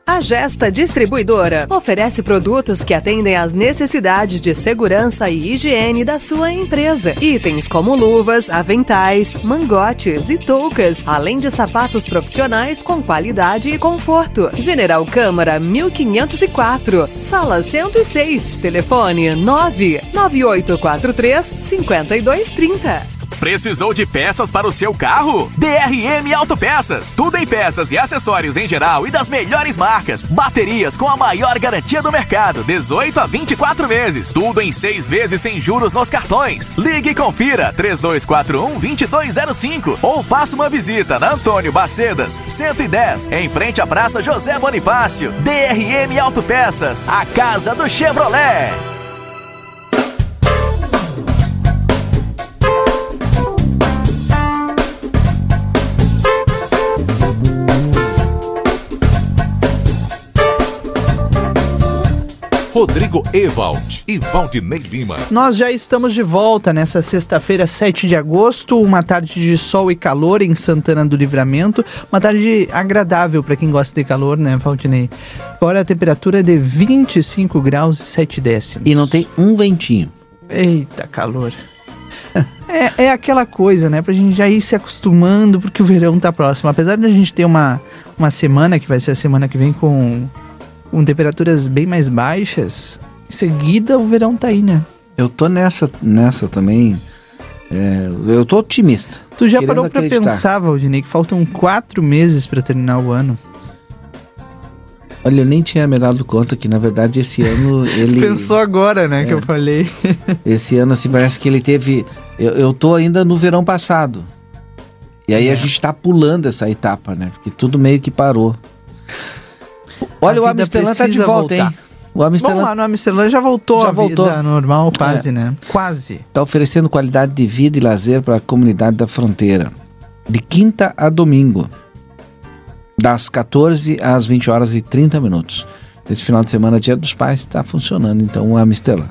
A Gesta Distribuidora oferece produtos que atendem às necessidades de segurança e higiene da sua empresa. Itens como luvas, aventais, mangotes e toucas, além de sapatos profissionais com qualidade e conforto. General Câmara 1504, sala 106, telefone 99843 5230. Precisou de peças para o seu carro? DRM Autopeças. Tudo em peças e acessórios em geral e das melhores marcas. Baterias com a maior garantia do mercado, 18 a 24 meses. Tudo em seis vezes sem juros nos cartões. Ligue e confira 3241 2205 ou faça uma visita na Antônio Bacedas, 110, em frente à Praça José Bonifácio. DRM Autopeças, a casa do Chevrolet. Rodrigo Ewald e Valdinei Lima. Nós já estamos de volta nessa sexta-feira, 7 de agosto, uma tarde de sol e calor em Santana do Livramento, uma tarde agradável para quem gosta de calor, né, Valdinei? Agora a temperatura é de 25 graus e 7 décimos. E não tem um ventinho. Eita, calor. É, é aquela coisa, né? Pra gente já ir se acostumando, porque o verão tá próximo. Apesar de a gente ter uma, uma semana, que vai ser a semana que vem, com, com temperaturas bem mais baixas, em seguida o verão tá aí, né? Eu tô nessa, nessa também. é, eu tô otimista. Tu já parou pra acreditar. pensar, Valdinei, que faltam quatro meses pra terminar o ano? Olha, eu nem tinha me dado conta que, na verdade, esse ano ele. Pensou agora, né, que É. eu falei. Esse ano, assim, parece que ele teve. Eu, eu tô ainda no verão passado. E aí É. a gente tá pulando essa etapa, né? Porque tudo meio que parou. Olha, A o Amsterdã tá de volta, voltar. hein? O Amsterdã Vamos lá, no Amsterdã já voltou Já a voltou. vida normal, quase, É. né? Quase. está oferecendo qualidade de vida e lazer para a comunidade da fronteira. De quinta a domingo. Das 14 às 20 horas e 30 minutos. Esse final de semana, Dia dos Pais, está funcionando, então, o Amsterdã.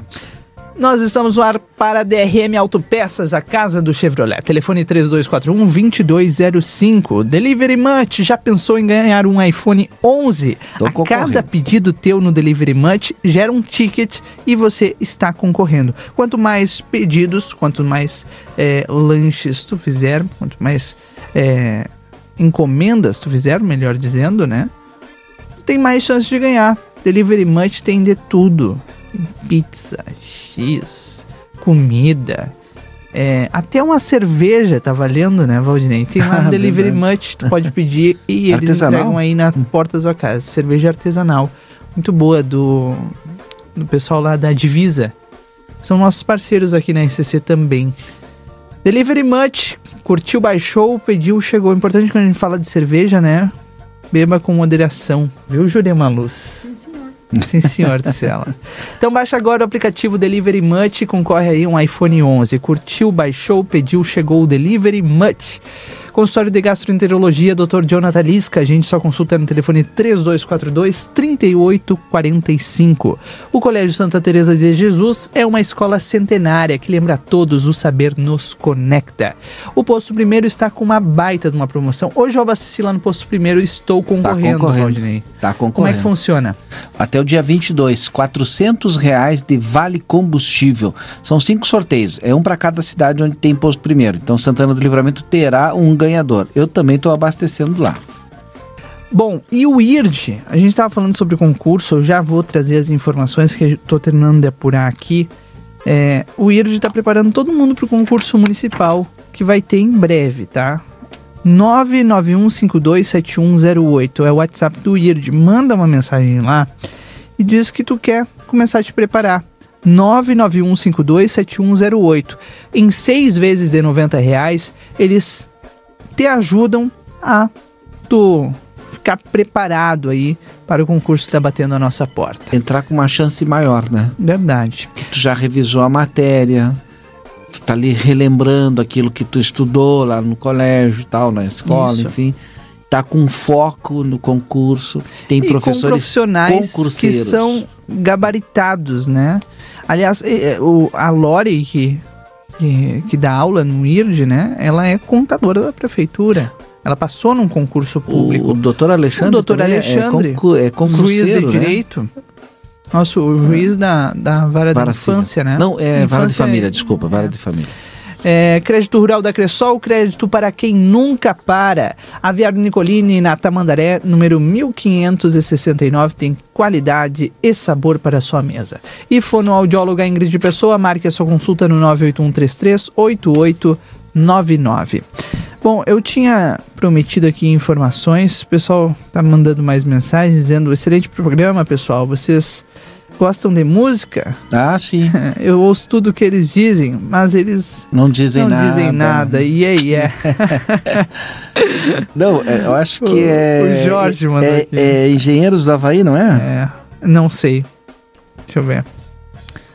Nós estamos no ar para a DRM Autopeças, a casa do Chevrolet. Telefone 3241-2205. Delivery Much, já pensou em ganhar um iPhone 11? Tô a cada pedido teu no Delivery Much gera um ticket e você está concorrendo. Quanto mais pedidos, quanto mais é, lanches tu fizer, quanto mais é, encomendas tu fizer, melhor dizendo, né? tem mais chance de ganhar. Delivery Much tem de tudo. Pizza, X, comida. é, até uma cerveja tá valendo, né, Valdinei? Tem lá no Delivery Verdade. Much, tu pode pedir e eles Artesanal? entregam aí na porta da sua casa. Cerveja artesanal. Muito boa, do, do pessoal lá da Divisa. São nossos parceiros aqui na RCC também. Delivery Much, curtiu, baixou, pediu, chegou. Importante quando a gente fala de cerveja, né? Beba com moderação, viu, Jurema Luz? Sim, senhor. Sim, senhor, disse ela. Então baixa agora o aplicativo Delivery Much concorre aí um iPhone 11. Curtiu, baixou, pediu, chegou o Delivery Much. Consultório de Gastroenterologia, Dr. Jonathan Lisca. A gente só consulta no telefone 3242 3845. O Colégio Santa Teresa de Jesus é uma escola centenária que lembra a todos o saber nos conecta. O Posto Primeiro está com uma baita de uma promoção. Hoje eu abasteci lá no Posto Primeiro e estou concorrendo, concorrendo. Valdinei. Tá concorrendo. Como é que funciona? Até o dia 22, 400 reais de vale combustível. São cinco sorteios, é um para cada cidade onde tem posto primeiro. Então Santana do Livramento terá um ganhador. Eu também estou abastecendo lá. Bom, e o IRD? A gente estava falando sobre concurso, eu já vou trazer as informações que estou terminando de apurar aqui. É, o IRD está preparando todo mundo para o concurso municipal que vai ter em breve, tá? 991527108 é o WhatsApp do IRD. Manda uma mensagem lá e diz que tu quer começar a te preparar. 991527108. Em seis vezes de 90 reais, eles te ajudam a tu ficar preparado aí para o concurso que está batendo a nossa porta. Entrar com uma chance maior, né? Verdade. Tu já revisou a matéria, tu tá ali relembrando aquilo que tu estudou lá no colégio tal, na escola, Isso. enfim. Tá com foco no concurso. Tem e com professores profissionais que são gabaritados, né? Aliás, a Lori, que, que, que dá aula no IRD, né? Ela é contadora da prefeitura. Ela passou num concurso público. O doutor Alexandre O doutor é Alexandre, concu- é juiz de né? direito. Nosso o juiz da, da vara, Vara da infância, civil. né? Não, é vara de Infância família, desculpa, vara de família. É, crédito rural da Cressol, crédito para quem nunca para. Aviário Nicolini na Tamandaré, número 1569, tem qualidade e sabor para sua mesa. E fonoaudióloga Ingrid Pessoa, marque a sua consulta no 98133 99. Bom, eu tinha prometido aqui informações, o pessoal tá mandando mais mensagens dizendo excelente programa, pessoal. Vocês gostam de música? Ah, sim. Eu ouço tudo o que eles dizem, mas eles Não dizem não nada. dizem nada. E aí é. Não, é, eu acho que O- é. o Jorge mandou é, aqui. é Engenheiros do Havaí, não é? É, não sei. Deixa eu ver.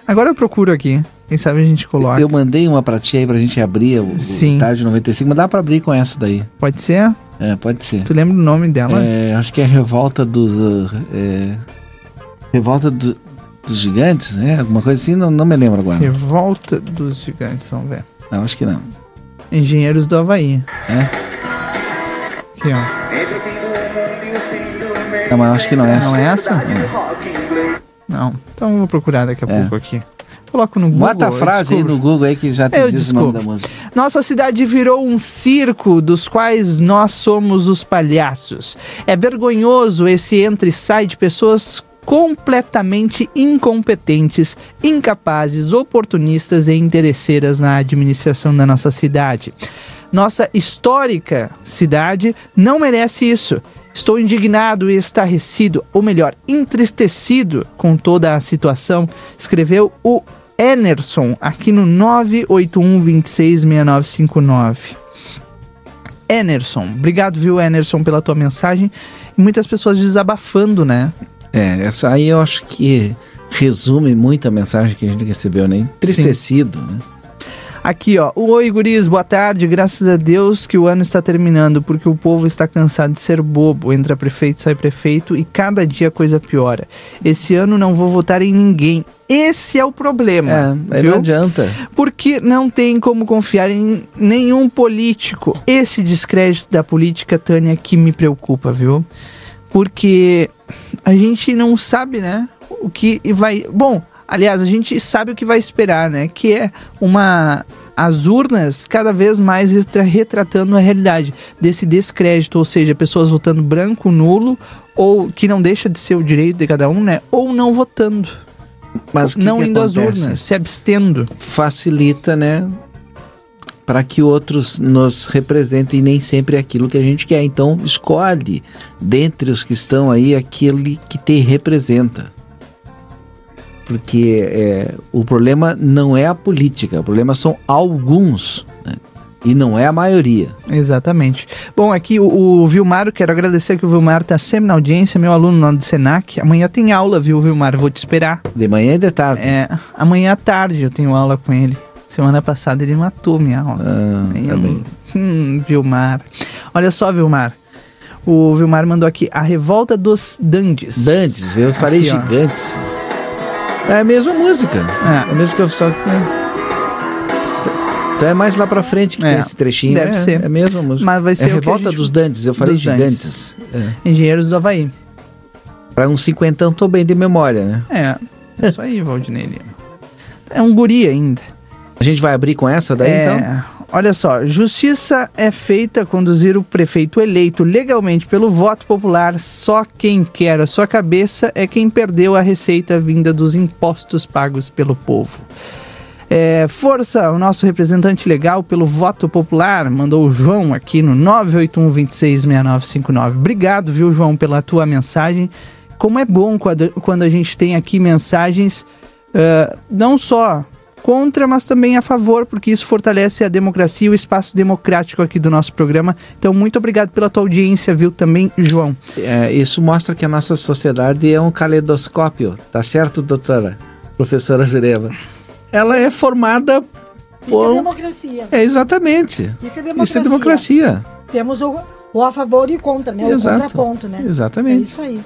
Agora eu procuro aqui. Quem sabe a gente coloca. Eu mandei uma pra ti aí pra gente abrir o, Sim. o Tarde 95, mas dá pra abrir com essa daí. Pode ser? É, pode ser. Tu lembra o nome dela? É, acho que é Revolta dos. uh, é, Revolta do- dos Gigantes, né? Alguma coisa assim, não, não me lembro agora. Revolta dos Gigantes, vamos ver. Não, acho que não. Engenheiros do Havaí. É? Aqui, ó. Não, mas acho que não é essa. Não é essa? Não. Então eu vou procurar daqui a É. pouco aqui. Coloco no Google. Bota a frase aí no Google aí que já te Eu diz o nome da música. Nossa cidade virou um circo dos quais nós somos os palhaços. É vergonhoso esse entre e sai de pessoas completamente incompetentes, incapazes, oportunistas e interesseiras na administração da nossa cidade. Nossa histórica cidade não merece isso. Estou indignado e estarrecido, ou melhor, entristecido com toda a situação, escreveu o Enerson aqui no 981266959. Enerson, obrigado, viu, Enerson, pela tua mensagem. E muitas pessoas desabafando, né? É, essa aí eu acho que resume muito a mensagem que a gente recebeu, né? Entristecido, né? Aqui, ó. Oi, guris, boa tarde. Graças a Deus que o ano está terminando, porque o povo está cansado de ser bobo. Entra prefeito, sai prefeito e cada dia a coisa piora. Esse ano não vou votar em ninguém. Esse é o problema. É, não adianta. Porque não tem como confiar em nenhum político. Esse descrédito da política, Tânia, que me preocupa, viu? Porque a gente não sabe, né? O que vai. Bom, aliás, a gente sabe o que vai esperar, né? Que é uma. As urnas cada vez mais retratando a realidade desse descrédito, ou seja, pessoas votando branco, nulo, ou que não deixa de ser o direito de cada um, né? Ou não votando. Mas que não que indo às acontece? urnas, se abstendo. Facilita, né? Para que outros nos representem nem sempre aquilo que a gente quer. Então, escolhe dentre os que estão aí aquele que te representa. Porque é, o problema não é a política, o problema são alguns. né? E não é a maioria. Exatamente. Bom, aqui o, o Vilmar, eu quero agradecer que o Vilmar está sempre na audiência, meu aluno lá do Senac. Amanhã tem aula, viu, Vilmar? Vou te esperar. De manhã e de tarde. É, amanhã à tarde eu tenho aula com ele. Semana passada ele matou minha aula. Ah, tá bem. Hum, Vilmar. Olha só, Vilmar. O Vilmar mandou aqui a revolta dos Dandes. Dantes, eu falei Aqui, ó. gigantes. É a mesma música. É a mesma que eu só. Então é mais lá pra frente que É, tem esse trechinho. deve é, ser. É a mesma música. Mas vai ser é o que a Revolta gente- dos Dantes, eu falei dos gigantes. É. Engenheiros do Havaí. Pra uns cinquentão tô bem de memória, né? É, isso aí, Valdinei Lima. É um guri ainda. A gente vai abrir com essa daí, É, então? Olha só, justiça é feita conduzir o prefeito eleito legalmente pelo voto popular. Só quem quer a sua cabeça é quem perdeu a receita vinda dos impostos pagos pelo povo. É, força, o nosso representante legal pelo voto popular, mandou o João aqui no 981266959. Obrigado, viu, João, pela tua mensagem. Como é bom quando, quando a gente tem aqui mensagens ah, não só contra, mas também a favor, porque isso fortalece a democracia e o espaço democrático aqui do nosso programa. Então, muito obrigado pela tua audiência, viu, também, João. É, isso mostra que a nossa sociedade é um caleidoscópio, tá certo, doutora? Professora Jureva? Ela é formada Isso por. é democracia. É, exatamente. Isso é democracia. Isso é democracia. Temos o, o a favor e o contra, né? Exato. O contraponto, né? Exatamente. É isso aí.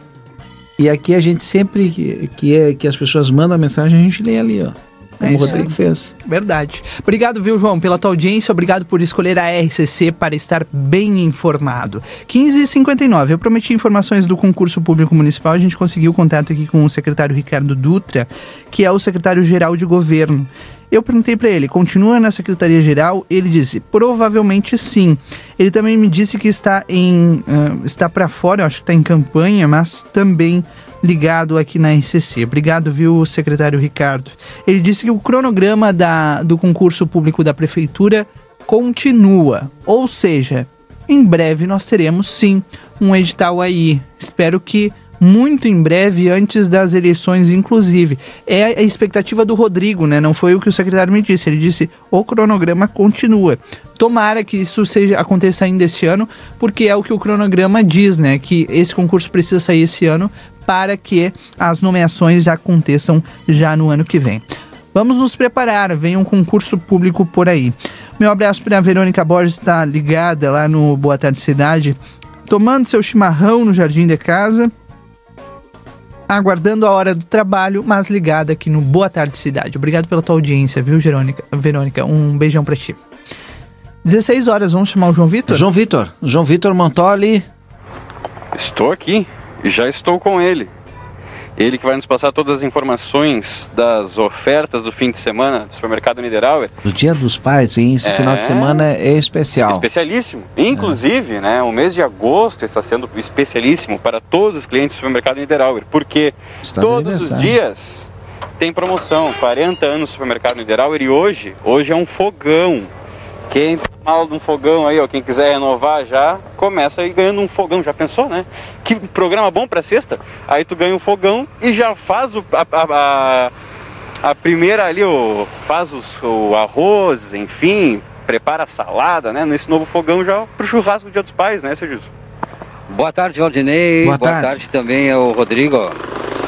E aqui a gente sempre que, que, é, que as pessoas mandam a mensagem, a gente lê ali, ó. Como É o Rodrigo fez. Verdade. Obrigado, viu, João, pela tua audiência. Obrigado por escolher a RCC para estar bem informado. 15h59. Eu prometi informações do concurso público municipal. A gente conseguiu contato aqui com o secretário Ricardo Dutra, que é o secretário-geral de governo. Eu perguntei para ele, continua na secretaria-geral? Ele disse, provavelmente sim. Ele também me disse que está em ah, está para fora, eu acho que está em campanha, mas também ligado aqui na RCC. Obrigado, viu, secretário Ricardo. Ele disse que o cronograma da, do concurso público da prefeitura continua. Ou seja, em breve nós teremos sim um edital aí. Espero que muito em breve, antes das eleições, inclusive. É a expectativa do Rodrigo, né? Não foi o que o secretário me disse. Ele disse: o cronograma continua. Tomara que isso seja aconteça ainda esse ano, porque é o que o cronograma diz, né? Que esse concurso precisa sair esse ano para que as nomeações aconteçam já no ano que vem. Vamos nos preparar, vem um concurso público por aí. Meu abraço para a Verônica Borges, está ligada lá no Boa Tarde Cidade, tomando seu chimarrão no jardim de casa, aguardando a hora do trabalho, mas ligada aqui no Boa Tarde Cidade. Obrigado pela tua audiência, viu, Verônica? Verônica, um beijão para ti. 16 horas, vamos chamar o João Vitor? João Vitor, João Vitor Montoli. Estou aqui, já estou com ele. Ele que vai nos passar todas as informações das ofertas do fim de semana do supermercado Niederauer. O Dia dos Pais, hein? Esse É. final de semana é especial. Especialíssimo. Inclusive, né, o mês de agosto está sendo especialíssimo para todos os clientes do supermercado Niederauer, porque Está todos os dias tem promoção. 40 anos do supermercado Niederauer e hoje, hoje é um fogão. Quem tem mal de um fogão aí, ó, quem quiser renovar já, começa aí ganhando um fogão. Já pensou, né? Que programa bom para sexta? Aí tu ganha um fogão e já faz o, a, a- a- a primeira ali, o, faz os- o arroz, enfim, prepara a salada, né? Nesse novo fogão já pro churrasco do Dia dos Pais, né, seu Gilson? Boa tarde, Valdinei. Boa Boa, tarde. tarde. também ao Rodrigo.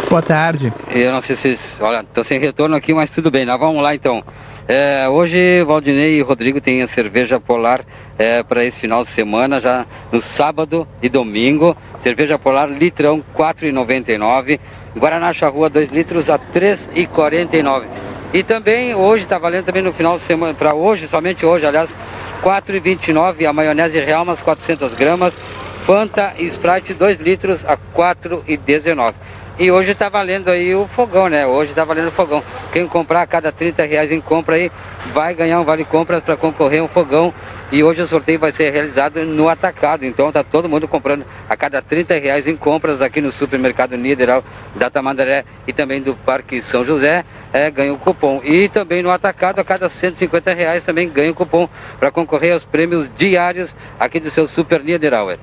Boa tarde. Eu não sei se vocês. Olha, tô sem retorno aqui, mas tudo bem. Nós vamos lá então. É, hoje, Valdinei e Rodrigo têm a cerveja polar para esse final de semana, já no sábado e domingo. Cerveja polar litrão R$ 4,99. Guaraná Charrua 2 litros a R$ 3,49. E também hoje está valendo também no final de semana, para hoje, somente hoje, aliás, R$ 4,29 a maionese real, umas 400 gramas. Fanta e Sprite 2 litros a R$ 4,19. E hoje está valendo aí o fogão, né? Hoje está valendo o fogão. Quem comprar a cada 30 reais em compra aí vai ganhar um vale compras para concorrer a um fogão. E hoje o sorteio vai ser realizado no atacado. Então tá todo mundo comprando a cada 30 reais em compras aqui no supermercado Niederal da Tamandaré e também do Parque São José, é, ganha um cupom. E também no atacado, a cada 150 reais também ganha um cupom para concorrer aos prêmios diários aqui do seu Super Niederauer.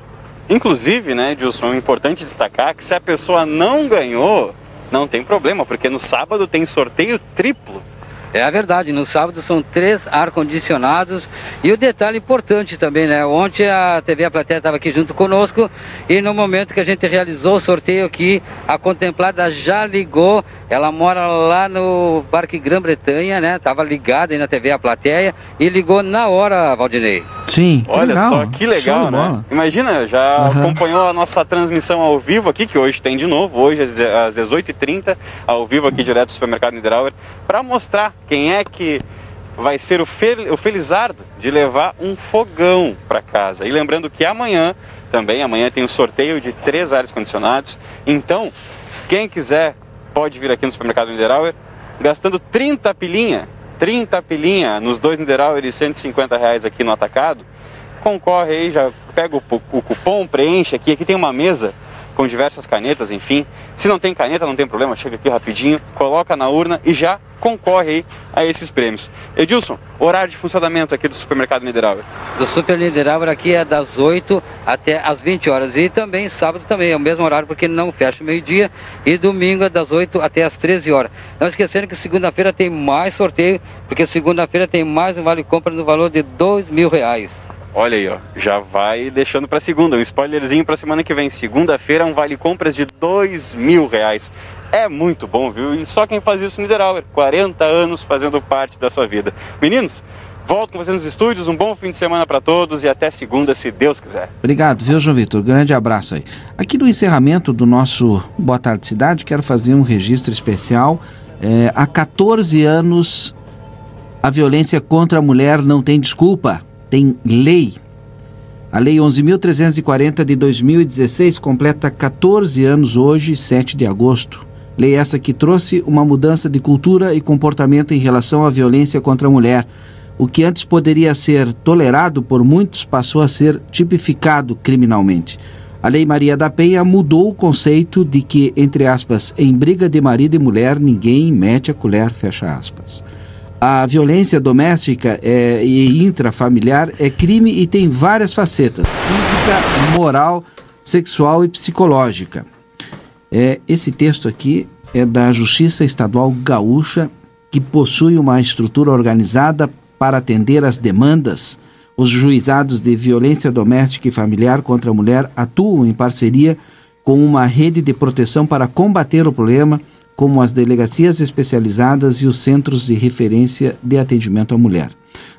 Inclusive, né, Gilson, é importante destacar que se a pessoa não ganhou, não tem problema, porque no sábado tem sorteio triplo. É a verdade, no sábado são três ar-condicionados e o detalhe importante também, né? Ontem a TV A Plateia estava aqui junto conosco e no momento que a gente realizou o sorteio aqui, a contemplada já ligou, ela mora lá no Parque Grã-Bretanha, né? Tava ligada aí na TV A Plateia e ligou na hora, Valdinei. Sim, Olha legal. só que legal, né? Imagina, já Aham. acompanhou a nossa transmissão ao vivo aqui, que hoje tem de novo, hoje às de- às 18h30, ao vivo aqui direto do supermercado Niederauer, para mostrar quem é que vai ser o, fel- o felizardo de levar um fogão para casa. E lembrando que amanhã, também amanhã tem o sorteio de três ares condicionados. Então, quem quiser pode vir aqui no supermercado Niederauer, gastando 30 pilinha, 30 pilinha nos dois Niederauer e 150 reais aqui no atacado, concorre aí, já pega o, o cupom, preenche aqui, aqui tem uma mesa com diversas canetas, enfim. Se não tem caneta, não tem problema, chega aqui rapidinho, coloca na urna e já concorre aí a esses prêmios. Edilson, horário de funcionamento aqui do supermercado Niederauer. Do Super Niederauer aqui é das 8 até as 20 horas. E também sábado também é o mesmo horário porque não fecha meio-dia. E domingo é das 8 até as 13 horas. Não esquecendo que segunda-feira tem mais sorteio, porque segunda-feira tem mais um vale compra no valor de 2 mil reais. Olha aí, ó, já vai deixando para segunda, um spoilerzinho para semana que vem. Segunda-feira, um vale compras de dois mil reais. É muito bom, viu? E só quem faz isso Niederauer, 40 anos fazendo parte da sua vida. Meninos, volto com vocês nos estúdios, um bom fim de semana para todos e até segunda, se Deus quiser. Obrigado, viu, João Vitor? Grande abraço aí. Aqui no encerramento do nosso Boa Tarde Cidade, quero fazer um registro especial. É, há 14 anos, a violência contra a mulher não tem desculpa, tem lei. A Lei 11.340 de 2016 completa 14 anos hoje, 7 de agosto. Lei essa que trouxe uma mudança de cultura e comportamento em relação à violência contra a mulher. O que antes poderia ser tolerado por muitos passou a ser tipificado criminalmente. A Lei Maria da Penha mudou o conceito de que, entre aspas, em briga de marido e mulher ninguém mete a colher, fecha aspas. A violência doméstica é, e intrafamiliar é crime e tem várias facetas: física, moral, sexual e psicológica. É, esse texto aqui é da Justiça Estadual Gaúcha, que possui uma estrutura organizada para atender às demandas. Os juizados de violência doméstica e familiar contra a mulher atuam em parceria com uma rede de proteção para combater o problema, como as delegacias especializadas e os centros de referência de atendimento à mulher.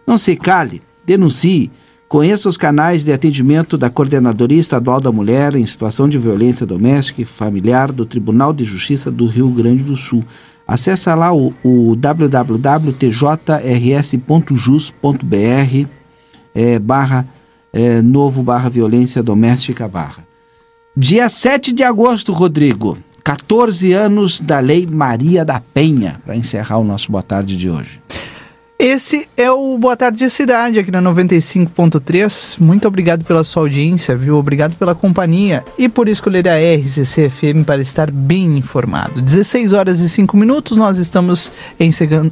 Não se cale, denuncie. Conheça os canais de atendimento da Coordenadoria Estadual da Mulher em Situação de Violência Doméstica e Familiar do Tribunal de Justiça do Rio Grande do Sul. Acesse lá o, o www.tjrs.jus.br é, barra é, novo barra violência doméstica barra. Dia 7 de agosto, Rodrigo. 14 anos da Lei Maria da Penha, para encerrar o nosso Boa Tarde de hoje. Esse é o Boa Tarde Cidade aqui na 95.3. Muito obrigado pela sua audiência, viu? Obrigado pela companhia e por escolher a RCC FM para estar bem informado. 16 horas e 5 minutos, nós estamos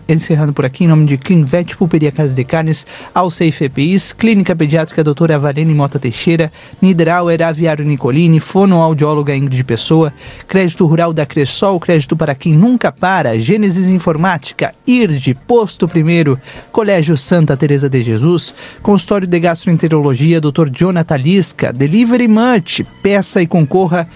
encerrando, por aqui em nome de Clinvet, Pulperia Casa de Carnes, Alceif EPIs, Clínica Pediátrica Doutora Varene Mota Teixeira, Nidrauer Aviário Nicolini, Fonoaudióloga Ingrid Pessoa, Crédito Rural da Cressol, Crédito para quem nunca para, Gênesis Informática, IRD, Posto Primeiro, Colégio Santa Teresa de Jesus, Consultório de Gastroenterologia Dr. Jonathan Lisca, Delivery Much, peça e concorra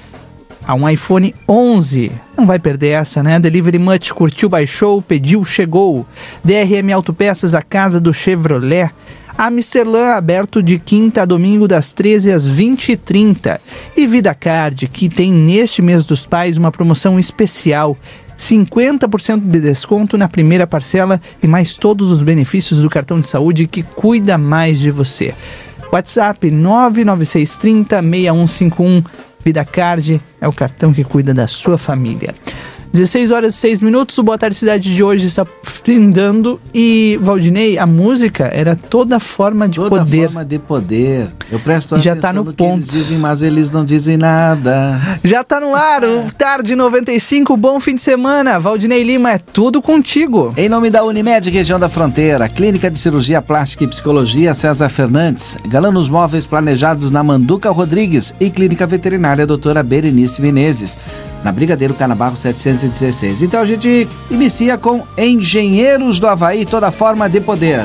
a um iPhone 11. Não vai perder essa, né? Delivery Much curtiu, baixou, pediu, chegou. DRM Autopeças, a casa do Chevrolet. Amsterdã aberto de quinta a domingo das 13 às 20h30. E Vida Card, que tem neste mês dos pais uma promoção especial. 50% de desconto na primeira parcela e mais todos os benefícios do cartão de saúde que cuida mais de você. WhatsApp 99630 6151 Vida Card é o cartão que cuida da sua família. 16 horas e 6 minutos, o Boa Tarde Cidade de hoje está findando e, Valdinei, a música era toda forma de Toda poder. forma de poder. Eu presto Já atenção tá no no que eles ponto. dizem, mas eles não dizem nada. Já tá no ar, o Tarde 95, bom fim de semana. Valdinei Lima, é tudo contigo. Em nome da Unimed, região da fronteira, Clínica de Cirurgia Plástica e Psicologia César Fernandes, Galanos Móveis planejados na Manduca Rodrigues e Clínica Veterinária Doutora Berenice Menezes, na Brigadeiro Canabarro 716. Então a gente inicia com Engenheiros do Havaí, toda forma de poder.